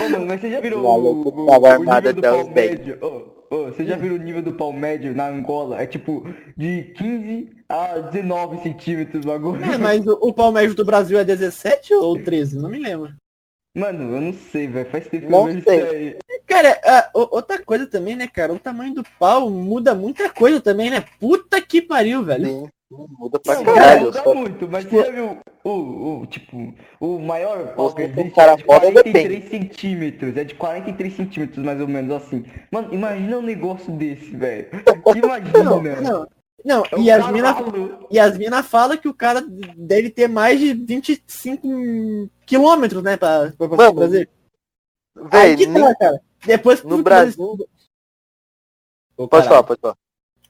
Ô, mano, mas você já virou o, o, o nível do pau médio? Ô, ô, você já viu o nível do pau médio na Angola? É tipo de 15 a 19 centímetros o bagulho. É, mas o, o pau médio do Brasil é 17 ou 13? Não me lembro. Mano, eu não sei, velho. Faz tempo que eu vejo sei. isso aí. Cara, o- outra coisa também, né, cara? O tamanho do pau muda muita coisa também, né? Puta que pariu, velho. Sim, muda pra Não, caralho. muda só- muito, mas você já viu o, o, tipo, o maior cara é de foda, 43 centímetros. É de 43 centímetros, mais ou menos, assim. Mano, imagina um negócio desse, velho. Imagina. Não, não. Não, É um e as minas cavalo. e as mina fala que o cara deve ter mais de 25 quilômetros, né, pra, pra, pra Mano, fazer. Aí que Véi, tá, cara. Depois no que- Brasil- Ô, Pode falar, pode falar.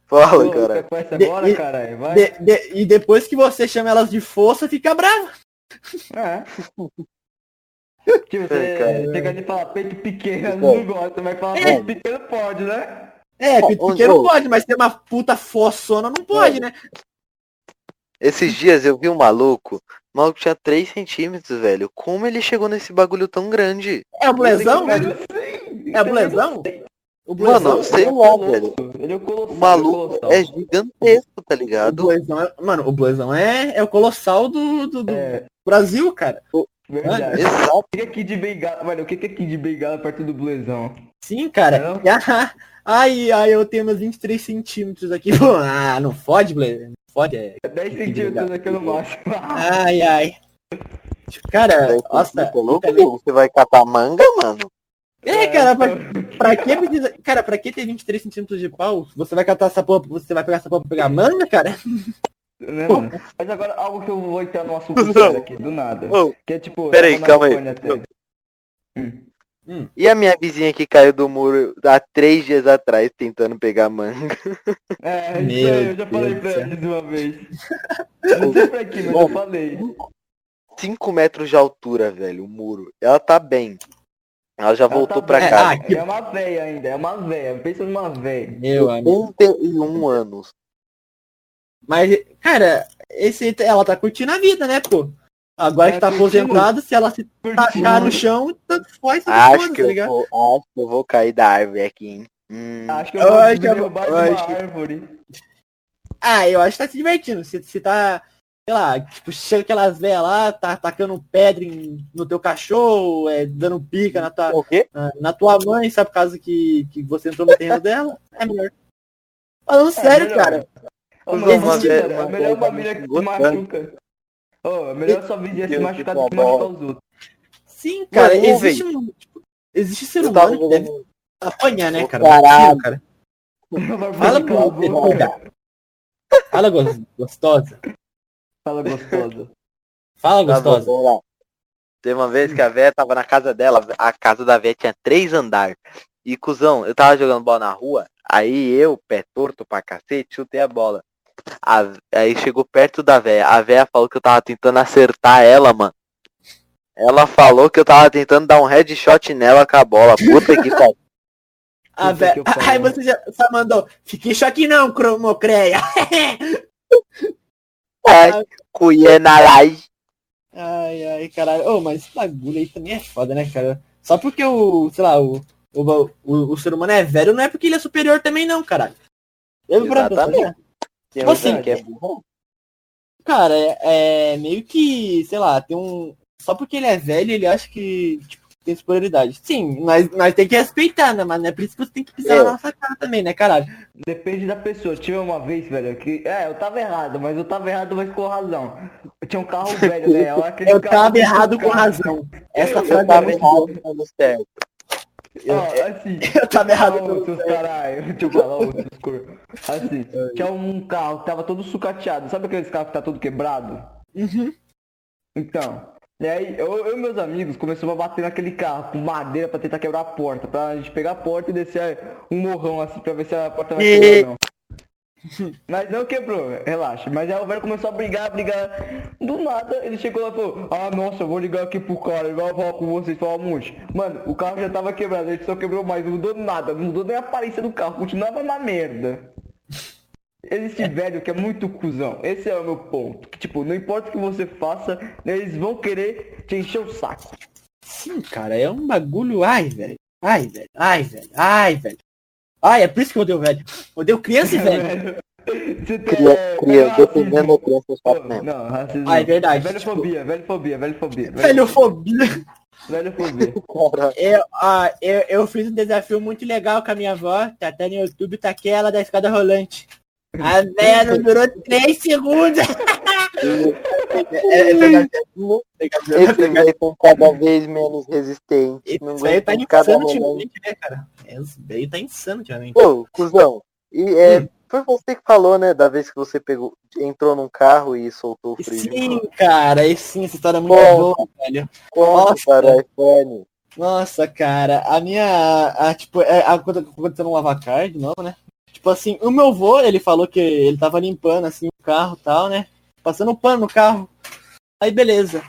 Fala, Ô, cara. Quer conversa De- agora, e- caralho? Vai. De- de- e depois que você chama elas de força, fica brava. É. Tipo, você É, gosta de falar peito pequeno, não gosta, mas falar É. peito pequeno pode, né? É, ô, pequeno ô. pode, mas ter uma puta forçona não pode, né? Esses dias eu vi um maluco. O maluco tinha 3 centímetros, velho. Como ele chegou nesse bagulho tão grande? É o blezão? Mas eu sei, É o eu blezão? sei. O blezão, Mano, sei Ele é colosso, velho. Ele é o colossal. O maluco colossal. é gigantesco, tá o ligado? blezão é, mano, o blezão é, é o colossal do, do, do É, Brasil, cara. verdade. Exato. O que é Kid de Bengala? Mano, o que é Kid de Bengala perto do blezão? Sim, cara. Ah, ai, ai, eu tenho meus 23 centímetros aqui. Ah, não fode, blezão. Não fode, é. 10 centímetros aqui no máximo. Ai, ai. Cara, nossa. Você vai catar manga, mano? É, cara, pra, pra que precisa. Cara, pra que ter 23 centímetros de pau? Você vai catar essa porra, você vai pegar essa porra pra pegar manga, cara? Né, mano? Mas agora algo que eu vou entrar no assunto sério aqui, do nada. Ô, Que é tipo. Pera aí, tava na calma aí. Alemanha até. E a minha vizinha que caiu do muro há três dias atrás tentando pegar manga? É, isso Meu aí, eu já falei Deus pra eles uma vez. Não sei pra quê, mas eu falei. 5 metros de altura, velho, o muro. Ela tá bem. Ela já Ela voltou tá pra bem. casa. Ah, que- É uma véia ainda, é uma véia. Pensa numa véia. Meu amigo. 31 anos. Mas, cara, esse, ela tá curtindo a vida, né, pô? Agora É, que tá curtindo. aposentada, se ela se tacar no chão, tanto faz, tanto Acho foda, que, tá eu ligado? vou, acho que eu vou cair da árvore aqui, hein? Hum, Acho que eu Eu vou acho que eu eu acho que- árvore. Ah, eu acho que tá se divertindo. Se, se tá, sei lá, tipo, chega aquelas velhas lá, tá tacando pedra em- no teu cachorro, é, dando pica na tua, o quê? na, na tua mãe, sabe, por causa que, que você entrou no terreno dela, é melhor. Falando É, sério, melhor. cara. Ô, mano, existe, uma é melhor uma mina que se machuca. Ô, é melhor sua vizinha se machucar do que machucar os outros. Sim, cara, Mano, existe um. tipo, existe ser humano que deve apanhar, né, cara? caralho. Cara. Fala. Fala gos- gostosa. Fala gostosa. Fala Tá gostosa. lá. Teve uma vez que a véia tava na casa dela, a casa da véia tinha três andares. E, cuzão, eu tava jogando bola na rua, aí eu, pé torto pra cacete, chutei a bola. A- aí chegou perto da véia. A véia falou que eu tava tentando acertar ela, mano. Ela falou que eu tava tentando dar um headshot nela com a bola. Puta que pariu. A pariu. Aí você já só mandou. Fiquei choque não, cromocreia. Ai, cuia na laje. ai, ai, caralho. Ô, mas esse bagulho aí também é foda, né, cara? Só porque o, sei lá, o, o, o, o ser humano é velho, não é porque ele é superior também, não, caralho. Eu, Exatamente. Tem Tipo assim, que é burro. Cara, é, é meio que, sei lá, tem um. Só porque ele é velho, ele acha que tipo, tem superioridade. Sim, mas nós tem que respeitar, né, mano? É por isso que você tem que pisar É. na nossa cara também, né, caralho? Depende da pessoa. Tive uma vez, velho, que. É, eu tava errado, mas eu tava errado, mas com razão. Eu tinha um carro velho, né? Eu, Eu tava errado com razão. Essa Eu frase é tava errado certo. Ó, assim. Eu tava errado Não, com seus caralho. Deixa eu falar. Assim, tinha um carro que tava todo sucateado. Sabe aqueles carros que tá todo quebrado? Uhum. Então. E aí, eu, eu e meus amigos começamos a bater naquele carro com madeira pra tentar quebrar a porta. Pra gente pegar a porta e descer um morrão assim pra ver se a porta vai quebrar ou não. Mas não quebrou, relaxa. Mas aí o velho começou a brigar, brigar. Do nada, ele chegou lá e falou, ah nossa, eu vou ligar aqui pro cara, ele vai falar com vocês, falar um monte. Mano, o carro já tava quebrado, ele só quebrou mais, não mudou nada, não mudou nem a aparência do carro, continuava na merda. Existe velho que é muito cuzão. Esse é o meu ponto. Que, tipo, não importa o que você faça, eles vão querer te encher o saco. Sim, cara, é um bagulho. Ai, velho. Ai, velho. Ai, velho. Ai, velho. Ah, é por isso que eu odeio velho. Odeio criança e velho. Você tá- Cria, é, cria, racismo. defendendo a criança Não, mesmo. Não, racismo. Ah, é verdade, Velhofobia, velhofobia, velhofobia. Velhofobia. Velhofobia. Cara, Eu, ah, eu, eu fiz um desafio muito legal com a minha avó, tá até no YouTube, tá aquela da escada rolante. A velha não durou 3 segundos. É, é. Esses velhos estão cada vez menos resistentes. Não Isso aí tá insano ultimamente, né, cara? Esse velho tá insano ultimamente. Pô, cuzão. E é, foi você que falou, né, da vez que você pegou, entrou num carro e soltou o freio. Sim, cara, e sim, essa história é muito Pô. boa, velho. Nossa. para iPhone. Nossa, cara, a minha. A, tipo, é, aconteceu no lavacar de novo, né? Tipo assim, o meu avô, ele falou que ele tava limpando assim o carro e tal, né? Passando pano no carro. Aí beleza.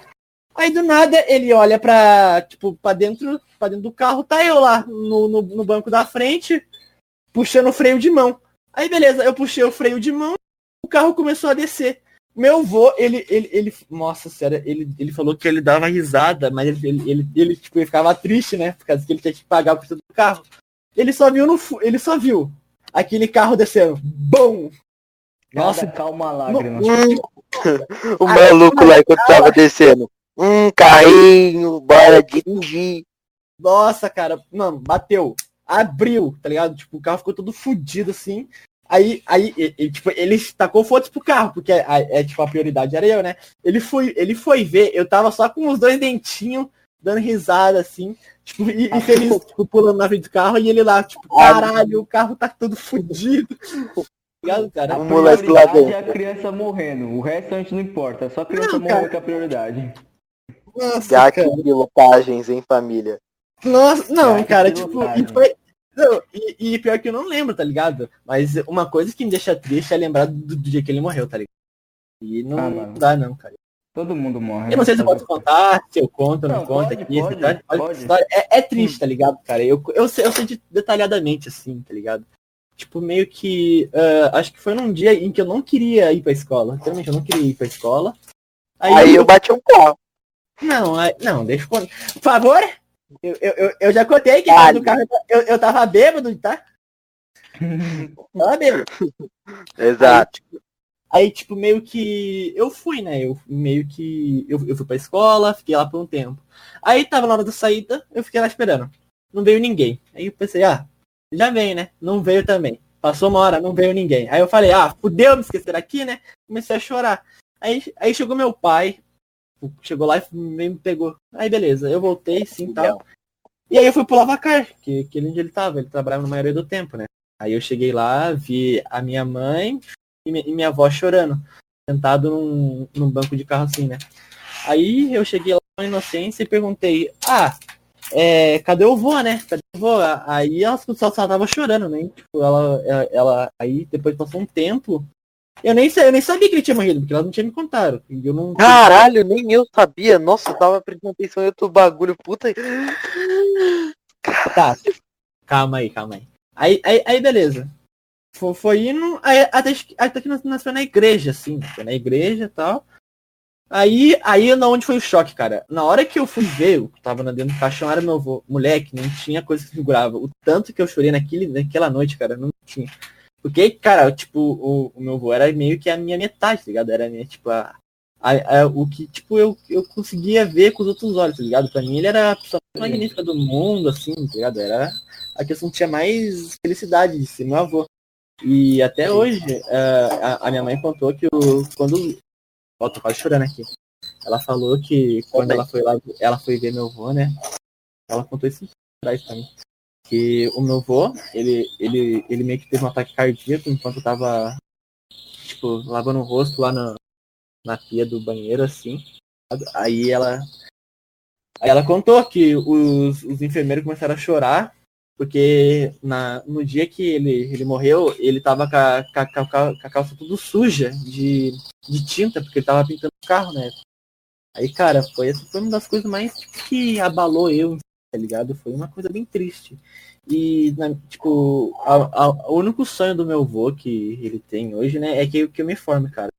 Aí do nada ele olha pra, tipo, pra dentro, pra dentro do carro, tá eu lá no, no, no banco da frente, puxando o freio de mão. Aí beleza, eu puxei o freio de mão, o carro começou a descer. Meu avô, ele, ele, ele, nossa sério, ele, ele falou que ele dava risada, mas ele, ele, ele, ele, tipo, ele ficava triste, né? Por causa que ele tinha que pagar o preço do carro. Ele só viu no, ele só viu aquele carro descendo. Bom! Nossa, calma lágrima. O maluco lá enquanto tava descendo. Um carrinho, bora dirigir. Nossa, cara, mano, bateu. Abriu, tá ligado? Tipo, o carro ficou todo fudido assim. Aí, aí, e- e, tipo, ele tacou fotos pro carro, porque a- é, tipo, a prioridade era eu, né? Ele foi, ele foi ver, eu tava só com os dois dentinhos, dando risada, assim, tipo, e, e feliz, tipo, pulando na frente do carro, e ele lá, tipo, caralho, o carro tá todo fudido. Tá ligado, cara? Um moleque lá prioridade é dentro. a criança morrendo. O resto a gente não importa. É só a criança Não, morrendo que é a prioridade. Nossa, Gato cara. de pilotagens em família. Nossa, não, Cara, que cara, tipo, e foi. Não, e, e pior que eu não lembro, tá ligado? Mas uma coisa que me deixa triste é lembrar do, do dia que ele morreu, tá ligado? E não, Ah, não dá, não, cara. Todo mundo morre. Eu não sei se né? eu posso contar, se eu conto, eu não, Não, conto pode, aqui. pode, olha, pode. É, é triste, tá ligado, cara? Eu, eu, sei, eu sei de- detalhadamente, assim, tá ligado? Tipo, meio que. ah, acho que foi num dia em que eu não queria ir pra escola. Realmente, eu não queria ir pra escola. Aí, Aí eu bati um carro. Não, aí- não, deixa eu contar. Por favor! Eu, eu, eu, eu já contei que Vale. do carro eu, eu tava bêbado, tá? Tava bêbado. Exato. Aí, tipo, meio que. Eu fui, né? Eu meio que. Eu, eu fui pra escola, fiquei lá por um tempo. Aí tava na hora da saída, eu fiquei lá esperando. Não veio ninguém. Aí eu pensei, ah, já veio, né? Não veio também. Passou uma hora, não veio ninguém. Aí eu falei, ah, fudeu, me esquecer aqui, né? Comecei a chorar. Aí, aí chegou meu pai, chegou lá e me pegou. Aí beleza, eu voltei, sim tal. E aí eu fui pro Lavacar, que, que onde ele tava, ele trabalhava na maioria do tempo, né? Aí eu cheguei lá, vi a minha mãe e mi- minha avó chorando, sentado num, num banco de carro assim, né? Aí eu cheguei lá com inocência e perguntei, ah, é, cadê o vô, né? Cadê o vô? Aí ela só, só tava chorando, né? Tipo, ela, ela, ela- aí depois passou um tempo, eu nem, eu nem sabia que ele tinha morrido, porque ela não tinha me contado. Eu não. Caralho, nem eu sabia. Nossa, eu tava prestando atenção em outro bagulho. Puta. Tá, calma aí, calma aí. Aí, aí, aí beleza. Foi, foi indo, até, até que foi na igreja, assim, foi na igreja e tal. Aí, aí na onde foi o choque, cara. Na hora que eu fui ver, eu tava dentro do caixão, era meu avô. Moleque, não tinha coisa que segurava. O tanto que eu chorei naquele, naquela noite, cara, não tinha. Porque, cara, tipo, o, o meu avô era meio que a minha metade, tá ligado? Era minha, tipo, a, a- a- o que, tipo, eu, eu conseguia ver com os outros olhos, tá ligado? Pra mim ele era a pessoa mais magnífica do mundo, assim, tá ligado? Era a questão que tinha mais felicidade de ser meu avô. E até hoje, eh, a, a minha mãe contou que o, quando. Ó, tô quase chorando aqui. Ela falou que quando ela foi lá, ela foi ver meu avô, né? Ela contou isso atrás pra mim. Que o meu avô, ele, ele, ele meio que teve um ataque cardíaco enquanto eu tava, tipo, lavando o rosto lá na, na pia do banheiro, assim. Aí ela. Aí ela contou que os, os enfermeiros começaram a chorar porque na, no dia que ele, ele morreu, ele tava com a, com, a, com a- calça tudo suja de, de tinta, porque ele tava pintando o carro, né? Aí, cara, foi, essa foi uma das coisas mais que abalou eu, tá ligado? Foi uma coisa bem triste. E, na- tipo, a- a- o único sonho do meu avô que ele tem hoje, né, é que, que eu me forme, cara.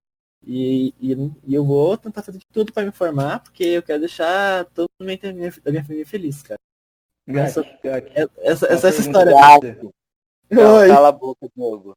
E, e, e eu vou tentar fazer de tudo pra me formar, porque eu quero deixar todo mundo da minha família feliz, cara. Essa-. Essa, essa, essa história. Gato. Não, cala a boca, Diogo.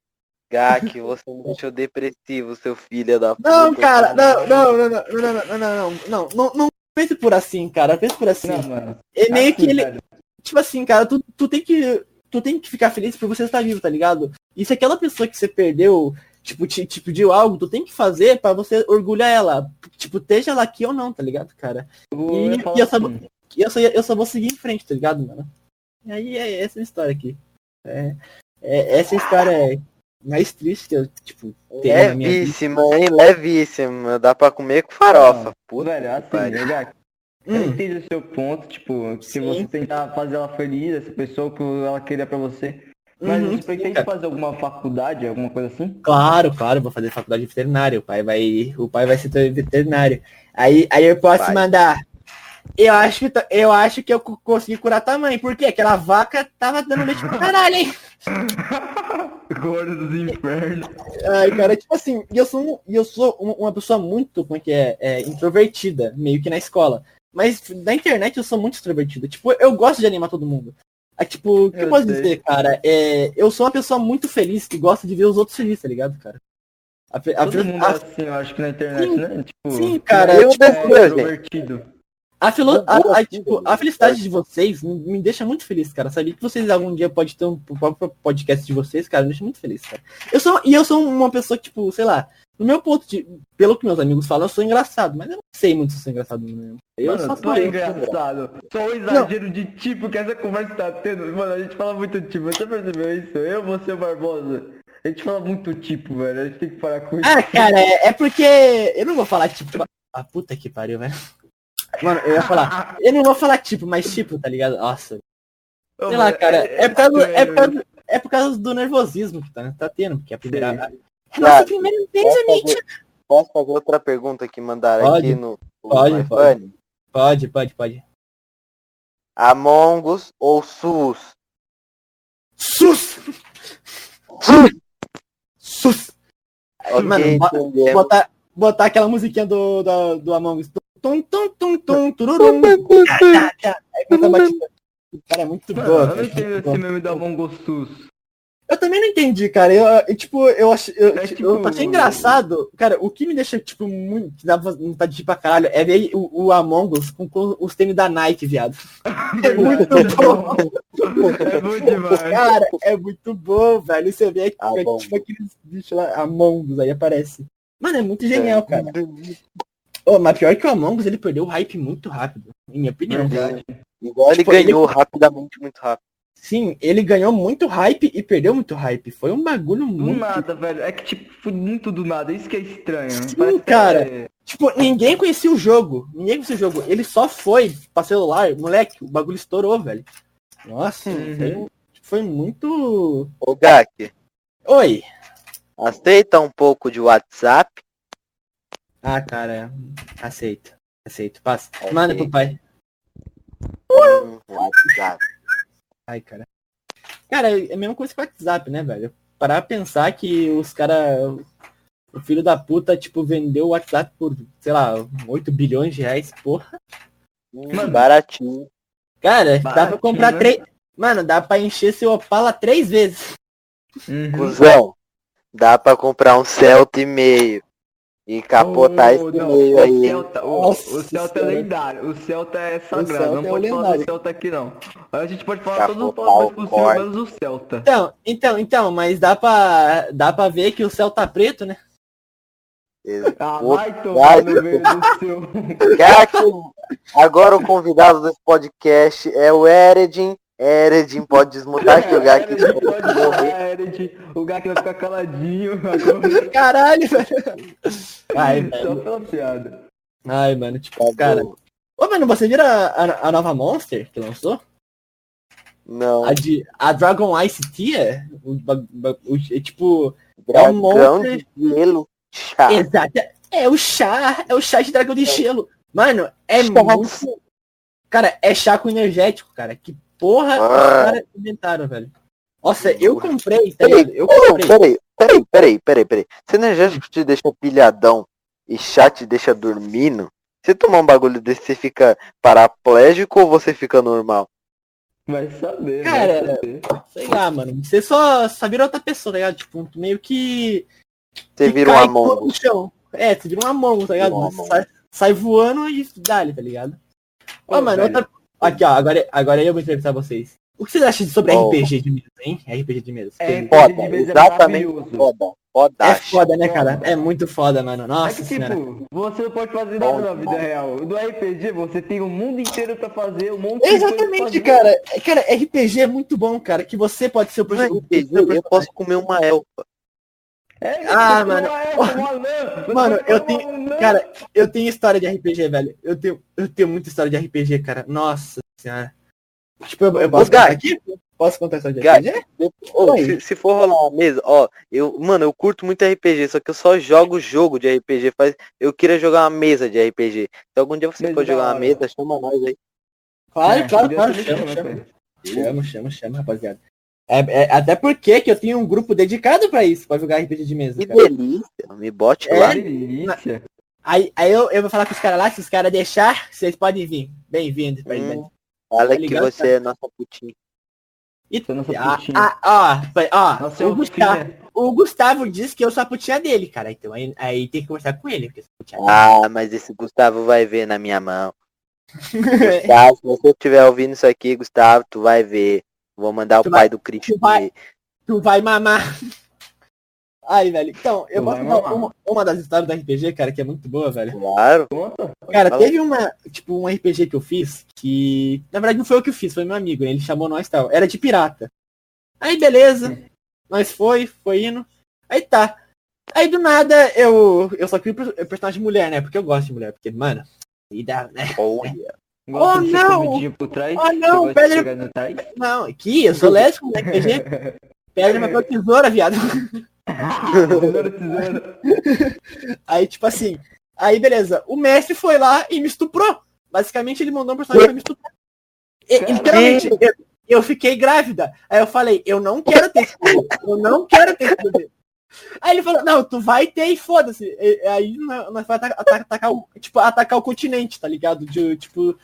Gak, você me deixou depressivo, seu filho da puta. Não, cara, não, não, não, não, não, não, não, não, não, não, não pense por assim, cara, pense por assim. Não, mano. É meio que Assim, ele, tipo assim, cara, tu, tu tem que, tu tem que ficar feliz por você estar vivo, tá ligado? E se aquela pessoa que você perdeu, tipo, te, te pediu algo, tu tem que fazer pra você orgulhar ela, tipo, esteja ela aqui ou não, tá ligado, cara? E- e eu só- assim, E eu só, eu só vou seguir em frente, tá ligado, mano? E aí é essa a história aqui. É, é- essa história é mais triste que eu, tipo, tenho na minha vida. Levíssima, hein? Levíssima. Dá pra comer com farofa. Puta velho, que assim, pariu. legal. Eu Hum, entendo o seu ponto, tipo, se Sim. você tentar fazer ela feliz, essa pessoa que ela queria pra você. Mas uhum, você pretende cara. fazer alguma faculdade, alguma coisa assim? Claro, claro, eu vou fazer faculdade de veterinário. O pai vai, o pai vai ser veterinário. Aí, aí eu posso Vai. mandar. Eu acho, que eu acho que eu co- consegui curar tua mãe. Por quê? Aquela vaca tava dando leite pra caralho, hein? Gordo dos infernos. Ai, cara, tipo assim, eu sou, eu sou um- uma pessoa muito, como é que é, é, introvertida, meio que na escola. Mas na internet eu sou muito extrovertido. Tipo, eu gosto de animar todo mundo. É, tipo, o que eu, Eu posso sei. dizer, cara? É, eu sou uma pessoa muito feliz que gosta de ver os outros felizes, tá ligado, cara? A, a, Todo fe- mundo é a- assim, eu acho que na internet, Sim. né? Tipo, Sim, cara, eu tipo, é introvertido. A, filo- a, a, tipo, a felicidade de vocês me, deixa muito feliz, cara. Sabia que vocês algum dia pode ter um próprio podcast de vocês, cara, me deixa muito feliz, cara. Eu sou, e eu sou uma pessoa que, tipo, sei lá, no meu ponto de. Pelo que meus amigos falam, eu sou engraçado, mas eu não sei muito se eu sou engraçado mesmo. Eu Mano, só sou é eu. engraçado. Só o exagero de tipo que essa conversa tá tendo. Mano, a gente fala muito tipo. Você percebeu isso? Eu, você, o Barbosa. A gente fala muito tipo, velho. A gente tem que parar com isso. Ah, cara, é, é porque. Eu não vou falar tipo. Ah, puta que pariu, velho. Mano, eu ia falar. Eu não vou falar tipo, mas tipo, tá ligado? Nossa. Ô, Sei lá, cara. É por causa, do- é por causa, é por causa do nervosismo que tá, tá tendo, porque a primeira. Sim. É nossa primeira vez, Posso fazer, posso fazer outra pergunta que mandaram Pode. aqui no, no Pode, pode. Pode, pode, pode. Among Us ou SUS? Sus! Sus! Ok, Mano, entendemos. botar, botar aquela musiquinha do, do, do Among Us. Tum, tum, tum, tum, tururum. Aí começa a batida. Cara, é muito boa. eu não muito esse meme da Mongossus. Eu também não entendi, cara. Eu, eu, tipo, eu acho. Eu, É, tipo, tipo- eu achei engraçado. Cara, o que me deixa, tipo, muito. Que dá vontade de ir pra caralho é ver o, o Among Us com, com os tênis da Nike, viado. É muito bom. É bom demais. Cara, é muito bom, velho. Você vê que Ah, é, bom. tipo aqueles bichos lá, Among Us, aí aparece. Mano, é muito genial, cara. Ô, mas pior que o Among Us, ele perdeu o hype muito rápido, em minha opinião. Verdade. Igual ele Tipo, ganhou rapidamente, muito rápido. Sim, ele ganhou muito hype e perdeu muito hype. Foi um bagulho Do muito. nada, velho. É que, tipo, foi muito do nada. Isso que é estranho. Sim, Parece cara. é- Tipo, ninguém conhecia o jogo. Ninguém conhecia o jogo. Ele só foi pra celular, moleque, o bagulho estourou, velho. Nossa, Uhum. foi, foi muito. Ô, Gak, Oi. aceita um pouco de WhatsApp? Ah, cara, aceito. Aceito. Passa. Ok. Manda pro pai. Hum, WhatsApp. Ai, cara. Cara, é a mesma coisa que o WhatsApp, né, velho? Parar pra pensar que os caras. O filho da puta, tipo, vendeu o WhatsApp por, sei lá, 8 bilhões de reais, porra. Hum, Mano. baratinho. Cara, dá pra Baratinho, comprar né? três. Mano, dá pra encher seu Opala três vezes. Uhum. Cusão, dá pra comprar um Celta e meio. E capotar Oh, esse não, meio o aí. Celta, o, Nossa o Celta é lendário. O Celta é sagrado. Celta não é pode falar lendário. do Celta aqui, não. A gente pode falar todos os o possíveis, menos o Celta. Então, então, então, mas dá pra, dá pra ver que o céu tá preto, né? Ah, vai tomar no meio do seu. Gak, agora o convidado desse podcast é o Eredin. Eredin pode desmutar que o Gak Ered, pode Ered. O Gak vai ficar caladinho agora. Caralho, velho. Ai, Só velho. pela piada. Ai, mano, tipo, Tá cara. bom. Ô, mano, você viu a, a, nova Monster que lançou? Não, A, de, a Dragon Ice Tia? O, ba- ba- o- é tipo. dragão monstro. de gelo. Chá. Exato. É o chá. É o chá de dragão de gelo. Mano, é Chá. muito. Cara, é chá com energético, cara. Que porra os Ah. caras inventaram, velho. Nossa, eu comprei, tá Peraí, ligado? Eu comprei. peraí, peraí, peraí, peraí, peraí. Se energético te deixa pilhadão e chá te deixa dormindo, você tomar um bagulho desse, você fica paraplégico ou você fica normal? Vai saber, Cara, vai saber. Sei lá, mano. Você só, só vira outra pessoa, tá ligado? Tipo, meio que. Você vira um no chão. É, você vira um Among, tá ligado? Sai, sai voando e dá-lhe, tá ligado? Ó, Ô, mano, velho. outra... Aqui, ó, agora, agora eu vou entrevistar vocês. O que vocês acham sobre Ó. RPG de mesa, hein? RPG de mesa. É, Foda, de vez é exatamente maravilhoso. foda. Foda. É foda, né, cara? É muito foda, mano. É Nossa que, senhora. tipo, você não pode fazer nada na vida real. Do RPG, você tem o mundo inteiro pra fazer, um monte de coisa Exatamente, fazer. cara. Cara, RPG é muito bom, cara. Que você pode ser o projeto. RPG, eu posso comer uma elfa. É, Ah, mano. é uma anã, você Mano, eu é tenho-. Cara, eu tenho história de RPG, velho. Eu tenho, eu tenho muita história de RPG, cara. Nossa senhora. Tipo, eu, eu posso aqui? Posso contar a história de Guy. RPG? Oi. se, se for rolar uma mesa, ó, eu, mano, eu curto muito RPG, só que eu só jogo jogo de RPG. Faz, eu queria jogar uma mesa de RPG. Se algum dia você for da jogar uma mesa, chama nós aí. Claro, É, claro, claro. Chama, chama. Chama, chama, chama, rapaziada. É, é- até porque que eu tenho um grupo dedicado pra isso, pra jogar RPG de mesa. Que cara. delícia, me bote É? lá. Que delícia. Aí, aí eu, eu vou falar com os caras lá, se os caras deixar, vocês podem vir. Bem-vindo. Hum, fala Tá que você é nossa putinha. E, Você é nossa ah, putinha. ah, ó, foi- ó, Nossa, o, Gustavo, o Gustavo disse que eu sou a putinha dele, cara. Então aí, aí tem que conversar com ele, porque eu sou a putinha dele. Ah, mas esse Gustavo vai ver na minha mão. Gustavo, se você estiver ouvindo isso aqui, Gustavo, tu vai ver. Vou mandar o Tu pai vai- do Cristo tu vai- tu vai mamar. Aí, velho. Então, eu Tu vou uma, uma das histórias do RPG, cara, que é muito boa, velho. Claro. Cara, Fala. teve uma, tipo, um RPG que eu fiz que, na verdade, não foi eu que eu fiz, foi meu amigo, né? ele chamou nós e tal. Era de pirata. Aí, beleza. Nós foi, foi indo. Aí tá. Aí do nada eu eu só crio per- personagem mulher, né? Porque eu gosto de mulher, porque, mano, aí dá, né? Olha. Gosta Oh, de não! por trás? Oh, não, pedra- no trás? Não, aqui eu sou lésbico no RPG. Pedra, papel, tesoura, viado. Tesoura, tesoura. Aí, tipo assim, aí beleza, o mestre foi lá e me estuprou. Basicamente, ele mandou um personagem pra me estuprar. E, literalmente, eu, eu fiquei grávida. Aí eu falei, eu não quero ter esse bebê. Eu não quero ter esse bebê. Aí ele falou, não, tu vai ter e foda-se. Aí nós vai atacar, atacar, atacar o, tipo, atacar o continente, tá ligado? De, tipo,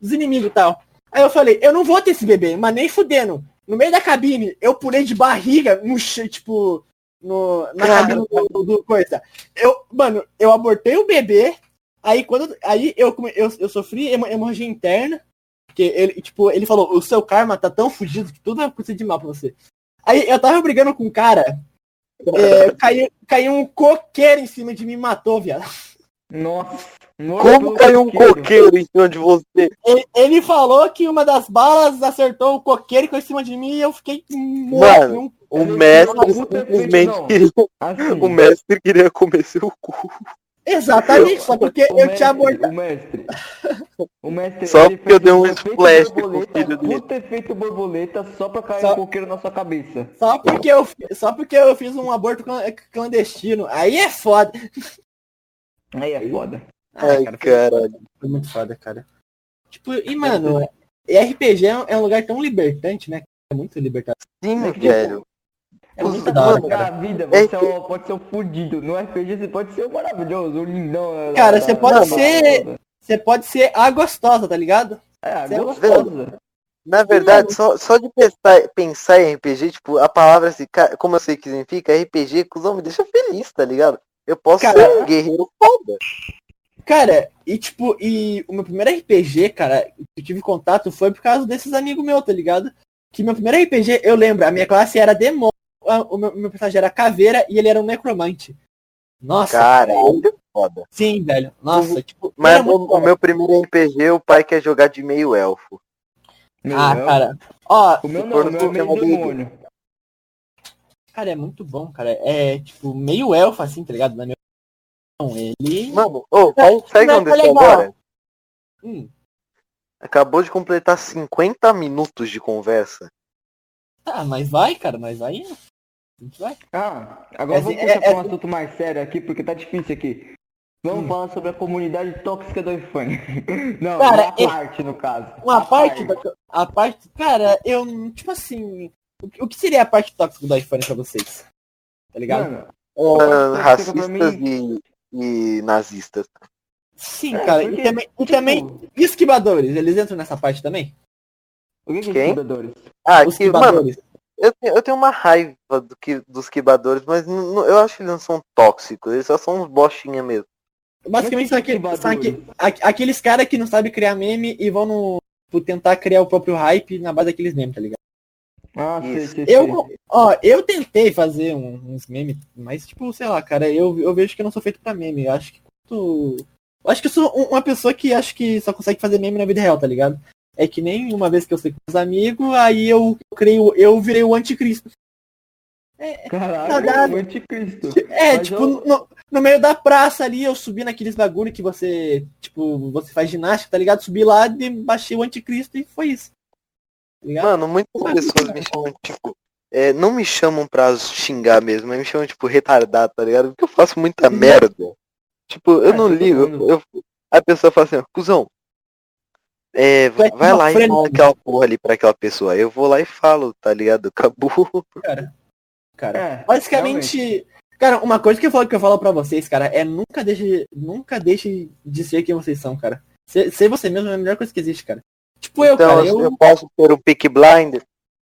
dos inimigos e tal. Aí eu falei, eu não vou ter esse bebê, mas nem fudendo. No meio da cabine, eu pulei de barriga no tipo, no, na cabine do, do coisa. Eu, mano, eu abortei o bebê, aí quando. Aí eu, eu, eu sofri hemo- hemorragia interna. Porque ele, tipo, ele falou, o seu karma tá tão fugido que tudo vai acontecer de mal pra você. Aí eu tava brigando com um cara, é, caiu, caiu um coqueiro em cima de mim e matou, viado. Nossa. Como caiu um coqueiro em cima de você? Ele, ele falou que uma das balas acertou o coqueiro em cima de mim e eu fiquei morto. Mano, O mestre simplesmente não. queria. Assim, O mestre queria comer seu cu. Exatamente, só porque o eu mestre, tinha abortado. O mestre. O mestre. Só porque eu dei um splash com o filho dele. Puta efeito borboleta só pra cair Só- um coqueiro na sua cabeça. Só porque, eu, só porque eu fiz um aborto clan- clandestino. Aí é foda. Aí é foda. Ai, cara, foi- caralho. Foi muito foda, cara. Tipo, e mano, e RPG é um- é um lugar tão libertante, né? É muito libertador. Sim, É que, tipo, velho. É Os- muito da hora, cara. Na vida, É você é um- pode ser um fudido. No RPG você pode ser um maravilhoso, um lindão. é, Cara, você pode da- ser- Você pode ser a gostosa, tá ligado? É, você é gostosa. Na verdade, só, só de pensar, pensar em RPG, tipo, a palavra assim, como eu sei que significa, RPG, cuzão, me deixa feliz, tá ligado? Eu posso Cara, ser um guerreiro foda. Cara, e tipo, e o meu primeiro RPG, cara, que eu tive contato foi por causa desses amigos meus, tá ligado? Que meu primeiro RPG, eu lembro, a minha classe era demônio, o meu, meu personagem era caveira e ele era um necromante. Nossa, Caralho, foda. sim, velho. Nossa, tipo, Mas o, o meu primeiro RPG, o pai quer jogar de meio elfo. Meu Ah, Deus. cara. Ó, O meu não, o meu é meio demônio. cara, é muito bom, cara. É, tipo, meio elfo, assim, tá ligado? Na minha ele... Mano, ô, sabe, sabe o que agora? Hum, Acabou de completar 50 minutos de conversa. tá, mas vai, cara, mas vai. A gente vai. Ah, agora É, vamos puxar é, pra um é- assunto mais sério aqui, porque tá difícil aqui. Vamos Hum. falar sobre a comunidade tóxica do iPhone. Não, Cara, uma é- parte, no caso. Uma A parte, da, a parte, cara, eu, tipo assim, o, que- seria a parte tóxica do iPhone pra vocês? Tá ligado? Mano, parte pra racistas mim- e, e nazistas. Sim, É, cara, porque, e também, e tipo, também esquibadores, eles entram nessa parte também? O que que é Quem? estudadores? Ah, Os que, mano, quibadores. eu tenho, eu tenho uma raiva do que, dos quibadores, mas eu acho que eles não são tóxicos, eles só são uns bostinha mesmo. Basicamente são, aquele- são aqueles caras que não sabem criar meme e vão no, tipo, tentar criar o próprio hype na base daqueles memes, tá ligado? Ah, sei, sei, sei. Eu, ó, eu tentei fazer um- uns memes, mas tipo, sei lá, cara, eu, eu vejo que eu não sou feito pra meme. Eu acho que quanto... Eu acho que eu sou um- uma pessoa que acho que só consegue fazer meme na vida real, tá ligado? É que nem uma vez que eu sei com os amigos, aí eu creio, eu virei o anticristo. Caralho, Saudade. o anticristo. É, Mas tipo, eu- no, no meio da praça ali, eu subi naqueles bagulho que você, tipo, você faz ginástica, tá ligado? Subi lá, de, baixei o anticristo e foi isso. Tá ligado? Mano, muitas pessoas me chamam, tipo, é, não me chamam pra xingar mesmo, mas me chamam, tipo, retardado, tá ligado? Porque eu faço muita merda. Tipo, eu não todo ligo. eu- a pessoa fala assim, ó, cuzão, é, é vai lá e fala aquela porra ali pra aquela pessoa. Eu vou lá e falo, tá ligado? Acabou. cara. Cara, É, realmente. basicamente, cara, uma coisa que eu falo que eu falo para vocês, cara, é nunca deixe, nunca deixe de ser quem vocês são, cara. Ser, ser você mesmo é a melhor coisa que existe, cara. Tipo eu, então, cara, eu, eu, posso ter um pick blind.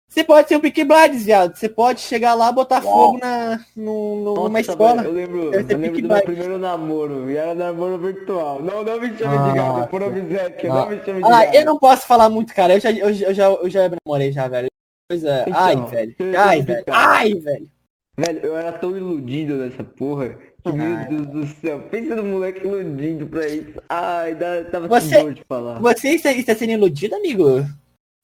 você pode ser um Peaky Blinders, viado. Você pode chegar lá, botar Uau. fogo na, no, no- numa Nossa, escola. velho, eu lembro, ser eu lembro do meu primeiro namoro. E era namoro virtual. Não, não me chame de Nossa. gado, por obséquio. Ah. Não me chame de Ah, gado. eu não posso falar muito, cara. Eu já, eu, já- eu já, eu já namorei já, velho. Coisa. Então, ai, velho. eu- eu Ai, velho. Ai, velho. Velho, eu era tão iludido nessa porra. Meu Deus do céu. Pensa no moleque iludido pra isso. Ai, dá, tava Você- dor de falar. Você está, está sendo iludido, amigo?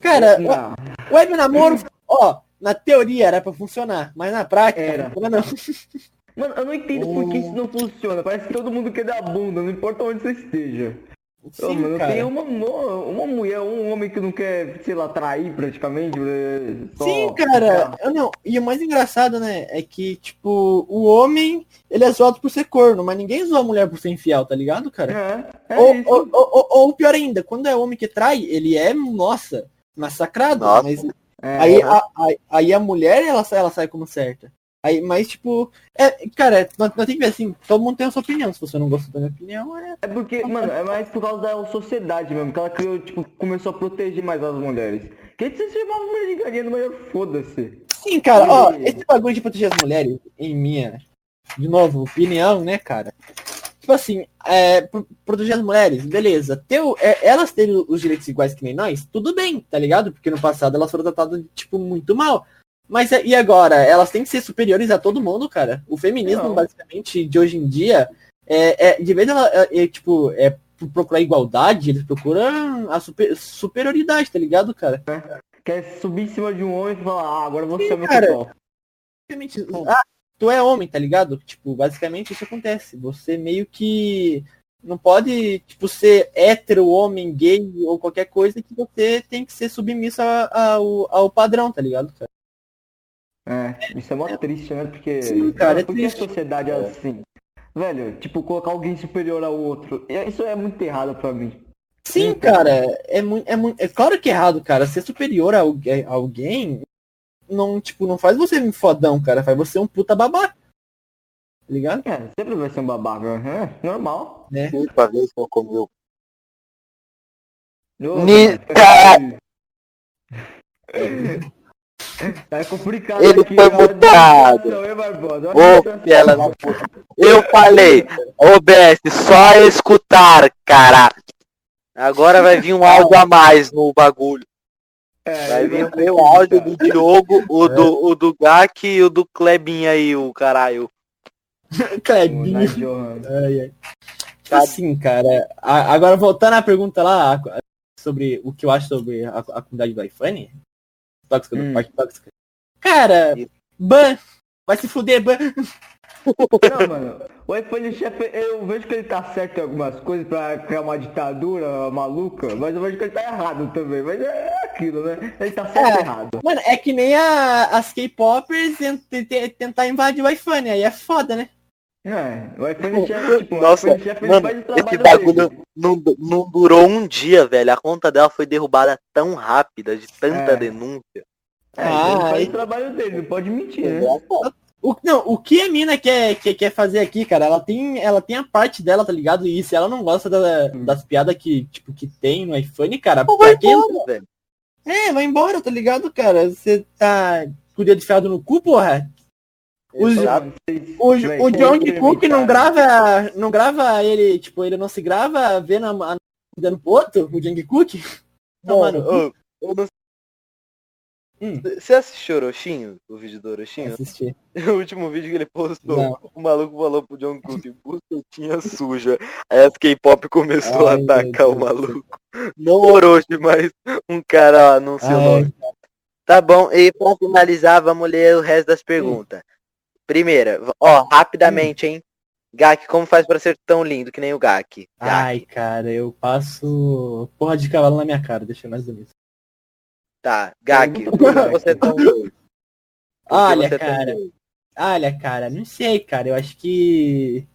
Cara, o- Não, o web namoro, ó, na teoria era pra funcionar, mas na prática, Era. não. Mano, eu não entendo por que isso não funciona. Parece que todo mundo quer dar bunda, não importa onde você esteja. Sim, cara. tem uma, uma, mulher, um homem que não quer, sei lá, trair praticamente. é, só Sim, cara. Eu não. E o mais engraçado, né, é que, tipo, o homem, ele é zoado por ser corno, mas ninguém zoa a mulher por ser infiel, tá ligado, cara? É, é ou, ou, ou, ou- ou pior ainda, quando é homem que trai, ele é, nossa, massacrado. Nossa. Mas É, aí, a, a- aí a mulher, ela, ela sai como certa. Aí, mas, tipo, é, cara, nós, nós tem que ver assim, todo mundo tem a sua opinião. Se você não gostou da minha opinião, é. É porque, mano, é mais por causa da sociedade mesmo, que ela criou, tipo, começou a proteger mais as mulheres. Que você chamava mulher de galinha, mas foda-se. Sim, cara, ó, E- esse bagulho de proteger as mulheres, em minha, de novo, opinião, né, cara? Tipo assim, é, pro- proteger as mulheres, beleza. Ter, o- é, elas terem os direitos iguais que nem nós, tudo bem, tá ligado? Porque no passado elas foram tratadas, tipo, muito mal. Mas é- e agora? Elas têm que ser superiores a todo mundo, cara. O feminismo, Não. basicamente, de hoje em dia, é, é- de vez ela, é, é, tipo, é pro- procurar igualdade, eles procuram a super- superioridade, tá ligado, cara? Quer subir em cima de um homem e falar, ah, agora você Sim, é meu cara. Basicamente, ah, tu é homem, tá ligado? Tipo, basicamente isso acontece. Você meio que não pode, tipo, ser hétero, homem, gay ou qualquer coisa que você tem que ser submisso a- ao, ao padrão, tá ligado, cara? É, isso é mó triste, né? Porque. Sim, cara, é por que a sociedade é assim? Velho, tipo, colocar alguém superior ao outro. é- Isso é muito errado pra mim. Sim, Sim, cara, é muito, é muito, é claro que é errado, cara. Ser superior a alguém, a alguém não, tipo, não faz você um fodão, cara. Faz você um puta babaca. Tá ligado? É, sempre vai ser um babaca. É, normal. Né? Última vez que eu comi o Ô, Ni- É complicado Ele aqui, foi mutado. Ô. Eu falei, OBS, só escutar, cara. Agora vai vir um áudio a mais no bagulho. É, Vai vir o áudio do Diogo, o do, o do Gak e o do Klebinho aí, o caralho. Johan. Ai, ai. Tipo assim, cara. agora voltando à pergunta lá sobre o que eu acho sobre a, a comunidade do iPhone. Tóxica, Hum. parte tóxica. Cara, ban. Vai se fuder, ban. Não, mano, o iPhone chefe, eu vejo que ele tá certo em algumas coisas pra criar uma ditadura maluca, mas eu vejo que ele tá errado também. Mas é aquilo, né? Ele tá certo É. e errado. Mano, é que nem a- as K-Popers tent- tent- tentar invadir o iPhone. Aí é foda, né? É, o iPhone chefe, tipo, Nossa, o iPhone chefe ele mano, faz o esse trabalho bagulho dele. não, não durou um dia, velho. A conta dela foi derrubada tão rápida, de tanta É. denúncia. É, ele Ah, faz aí- o trabalho dele, não pode mentir, né? O, não, o que a mina quer, quer, quer fazer aqui, cara, ela tem, ela tem a parte dela, tá ligado? E se ela não gosta da- Hum. das piadas que, tipo, que tem no iPhone, cara, Não vai embora, velho. É, vai embora, tá ligado, cara? Você tá com o dedo enfiado no cu, porra? Os- Exato. O, o como John Cook não grava. Não grava ele, tipo, ele não se grava vendo a, a dando pro outro, o Jung Cook? Não, mano. eu não- Hum. Você assistiu Orochinho? O vídeo do Orochinho? Assisti. O último vídeo que ele postou, Não. o maluco falou pro John Cook, bucetinha suja. Aí as K-pop começou Ai, a atacar o maluco. Não Orochi, mas um cara anunciou o nome. Tá bom, e pra finalizar, vamos ler o resto das perguntas. Primeira, ó, rapidamente, hein? Gak, como faz pra ser tão lindo que nem o Gak? Gak. ai, cara, eu passo porra de cavalo na minha cara, deixa eu mais bonito. Tá, Gak, que você é tão doido? Olha, você é tão cara. doido? Olha, cara, não sei, cara. Eu acho que.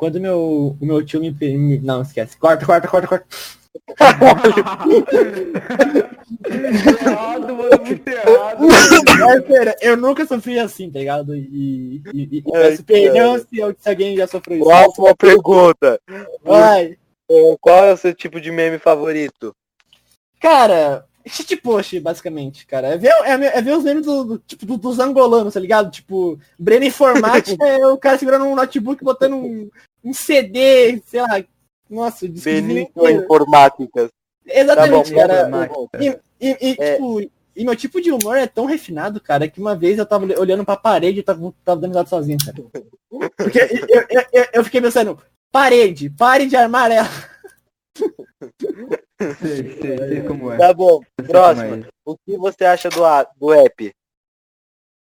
Quando meu, o meu tio me, me. Não, esquece. Corta, corta, corta, corta. errado, mano, muito errado. Parceiro, eu nunca sofri assim, tá ligado? E, e, e, Ai, peço perdão se, eu- se alguém já sofreu isso. Próxima pergunta. Vai. Qual é o seu tipo de meme favorito? Cara, shitpost, basicamente, cara. É ver, é, é ver os memes do, do- tipo, do- dos angolanos, tá ligado? Tipo, Breno Informática é o cara segurando um notebook, botando um, um CD, sei lá. Nossa, disco de Benito. Informáticas. Exatamente, Tá bom, cara. E, e- e, É. tipo, e meu tipo de humor é tão refinado, cara, que uma vez eu tava olhando pra parede e tava, tava dando risada sozinho, cara. Porque eu, eu, eu, eu fiquei pensando, parede, pare de armar ela. Sei, sei, sei como é. Tá bom, próximo. é. O que você acha do, do app?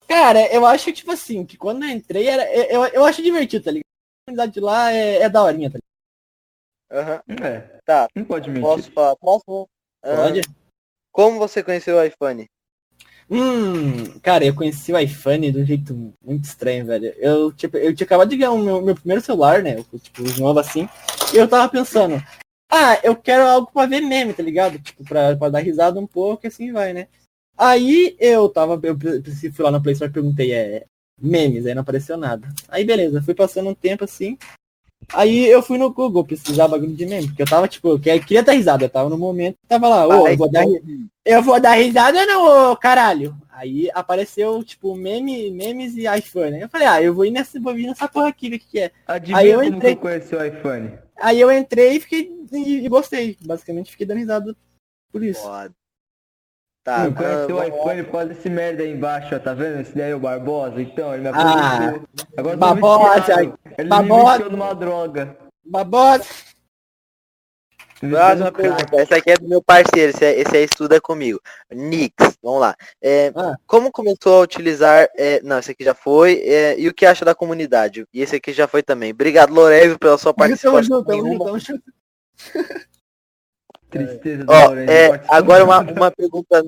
Cara, eu acho, tipo assim, que quando eu entrei, era, eu, eu acho divertido, tá ligado? A comunidade de lá é, é daorinha, tá Aham, É, Tá, não pode mentir. posso falar? Próximo. Ah, ligado? Pode? Como você conheceu o iPhone? Hum, cara, eu conheci o iPhone de um jeito muito estranho, velho. Eu, tipo, eu tinha acabado de ganhar o meu, meu primeiro celular, né? eu, Tipo, os novos assim. E eu tava pensando, ah, eu quero algo pra ver meme, tá ligado? Tipo, pra, pra dar risada um pouco e assim vai, né? Aí eu tava, eu fui lá na Play Store e perguntei, é, memes, aí não apareceu nada. Aí beleza, fui passando um tempo assim. Aí eu fui no Google pesquisar bagulho de meme, porque eu tava, tipo, eu queria, dar risada, eu tava no momento, tava lá, ô, eu vou dar, eu vou dar risada ou não, ô, caralho? Aí apareceu, tipo, meme, memes e iPhone. Eu falei, ah, eu vou ir nessa, vou vir nessa porra aqui, o que, que é. Adivinha Aí eu como entrei- que eu conheci o iPhone? Aí eu entrei e fiquei e, e gostei. Basicamente fiquei dando risada por isso. Foda. Tá, não conheci ah, o iPhone por causa desse merda aí embaixo, ó, tá vendo? Esse daí é o Barbosa, então, ele me Ah, apresentou. Agora eu tô Babosa, viciado. Ele babosa. me numa droga. Me Próxima pergunta. Essa aqui é do meu parceiro, esse, é- esse aí estuda comigo. Nix, vamos lá. É, Ah. Como começou a utilizar. é, não, esse aqui já foi. é, e o que acha da comunidade? E esse aqui já foi também. Obrigado, Lorenzo, pela sua Tamo participação. junto, tamo junto, tamo junto. Tristeza do Ó, Lourenço, é, agora uma, uma pergunta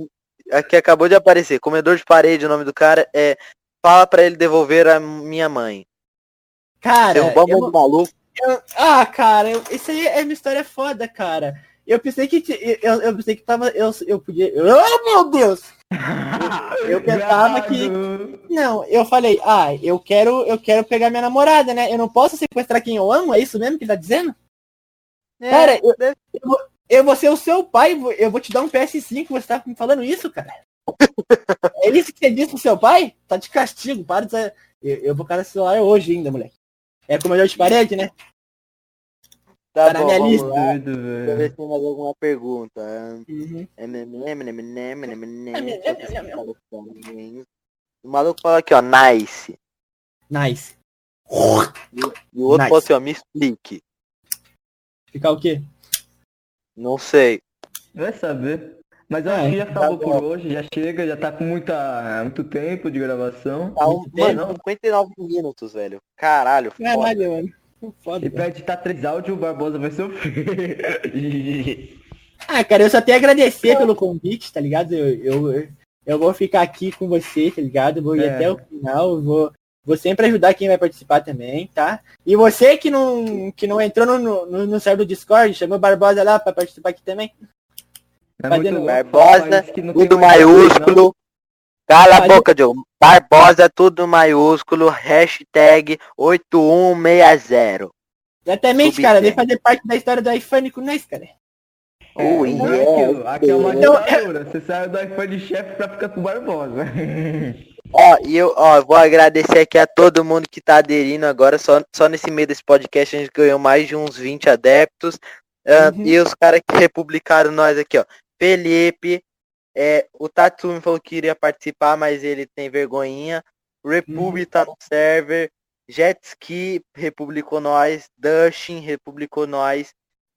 que acabou de aparecer. Comedor de parede, o nome do cara é. Fala pra ele devolver a minha mãe. Cara, Derrubamos eu- o maluco. eu- ah, cara, eu, isso aí é uma história foda, cara. Eu pensei que eu, eu pensei que tava eu, eu podia. Oh meu Deus! Eu pensava que não, eu falei, ah, eu quero eu quero pegar minha namorada, né? Eu não posso sequestrar quem eu amo, é isso mesmo que ele tá dizendo? Cara, eu, deve- eu, eu vou ser o seu pai, eu vou te dar um PS5, você tá me falando isso, cara? é isso que você disse pro seu pai? Tá de castigo, para de ser... eu, eu vou cara celular hoje ainda, moleque. É comedor de parede, né? Tá Tá na bom, minha lista. lá. Doido, Deixa eu ver se tem mais alguma pergunta. Uhum. O maluco fala aqui, ó, nice. Nice. E o outro Nice. fala assim, ó, me explique. Ficar o quê? Não sei. Vai saber. Mas eu acho que já tá acabou bom. por hoje, já chega, já tá com muita, muito tempo de gravação. Tá um, mano, 59 minutos, velho. Caralho, foda. Caralho, mano. Foda, E pra editar três áudios, o Barbosa vai sofrer. Ah, cara, eu só tenho a agradecer pelo convite, tá ligado? Eu, eu, eu vou ficar aqui com você, tá ligado? Eu vou ir É. até o final, vou, vou sempre ajudar quem vai participar também, tá? E você que não, que não entrou no, no, no server do Discord, chamou o Barbosa lá pra participar aqui também. É Fazendo Barbosa, não Tudo maiúsculo. Cala a boca, Joe. Barbosa, tudo maiúsculo. Hashtag 8160. Exatamente, Subir cara, vem fazer parte da história do iPhone com nós, cara. É, Oh, o yeah. é aquilo. Aqui é uma Então, ditadura. Você sai do iPhone chefe pra ficar com o Barbosa. Ó, e eu ó, vou agradecer aqui a todo mundo que tá aderindo agora. Só, só nesse meio desse podcast a gente ganhou mais de uns 20 adeptos. Ah, Uhum. E os caras que republicaram nós aqui, ó. Felipe, é, o Tatsumi falou que iria participar, mas ele tem vergonhinha. O Republi tá no server. Jetski republicou nós. Dushin republicou nós.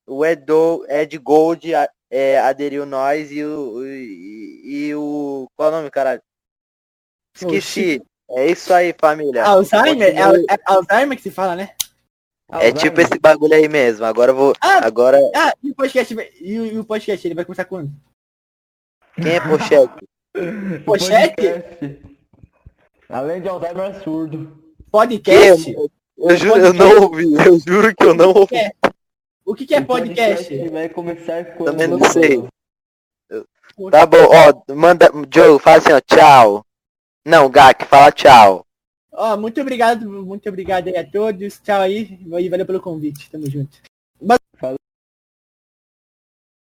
O Edo, Ed Gold é, aderiu nós. E o, e, e o. Qual é o nome, caralho? Esqueci. É isso aí, família. Alzheimer? É, é Alzheimer que se fala, né? É tipo esse bagulho aí mesmo. Agora eu vou. Ah, Agora, ah e o podcast, e o, e o podcast, ele vai começar quando? quem é Pochete? Pochete? Podcast. Além de Alzheimer é surdo. Podcast? Eu juro, eu não ouvi. Eu juro que eu não ouvi. É. O que, que é O podcast? vai começar quando? Também não sei. Tá bom, ó, manda. Joe, fala assim, ó, tchau. Não, Gak, fala tchau. Ó, muito obrigado, muito obrigado aí a todos. Tchau aí. E valeu pelo convite. Tamo junto.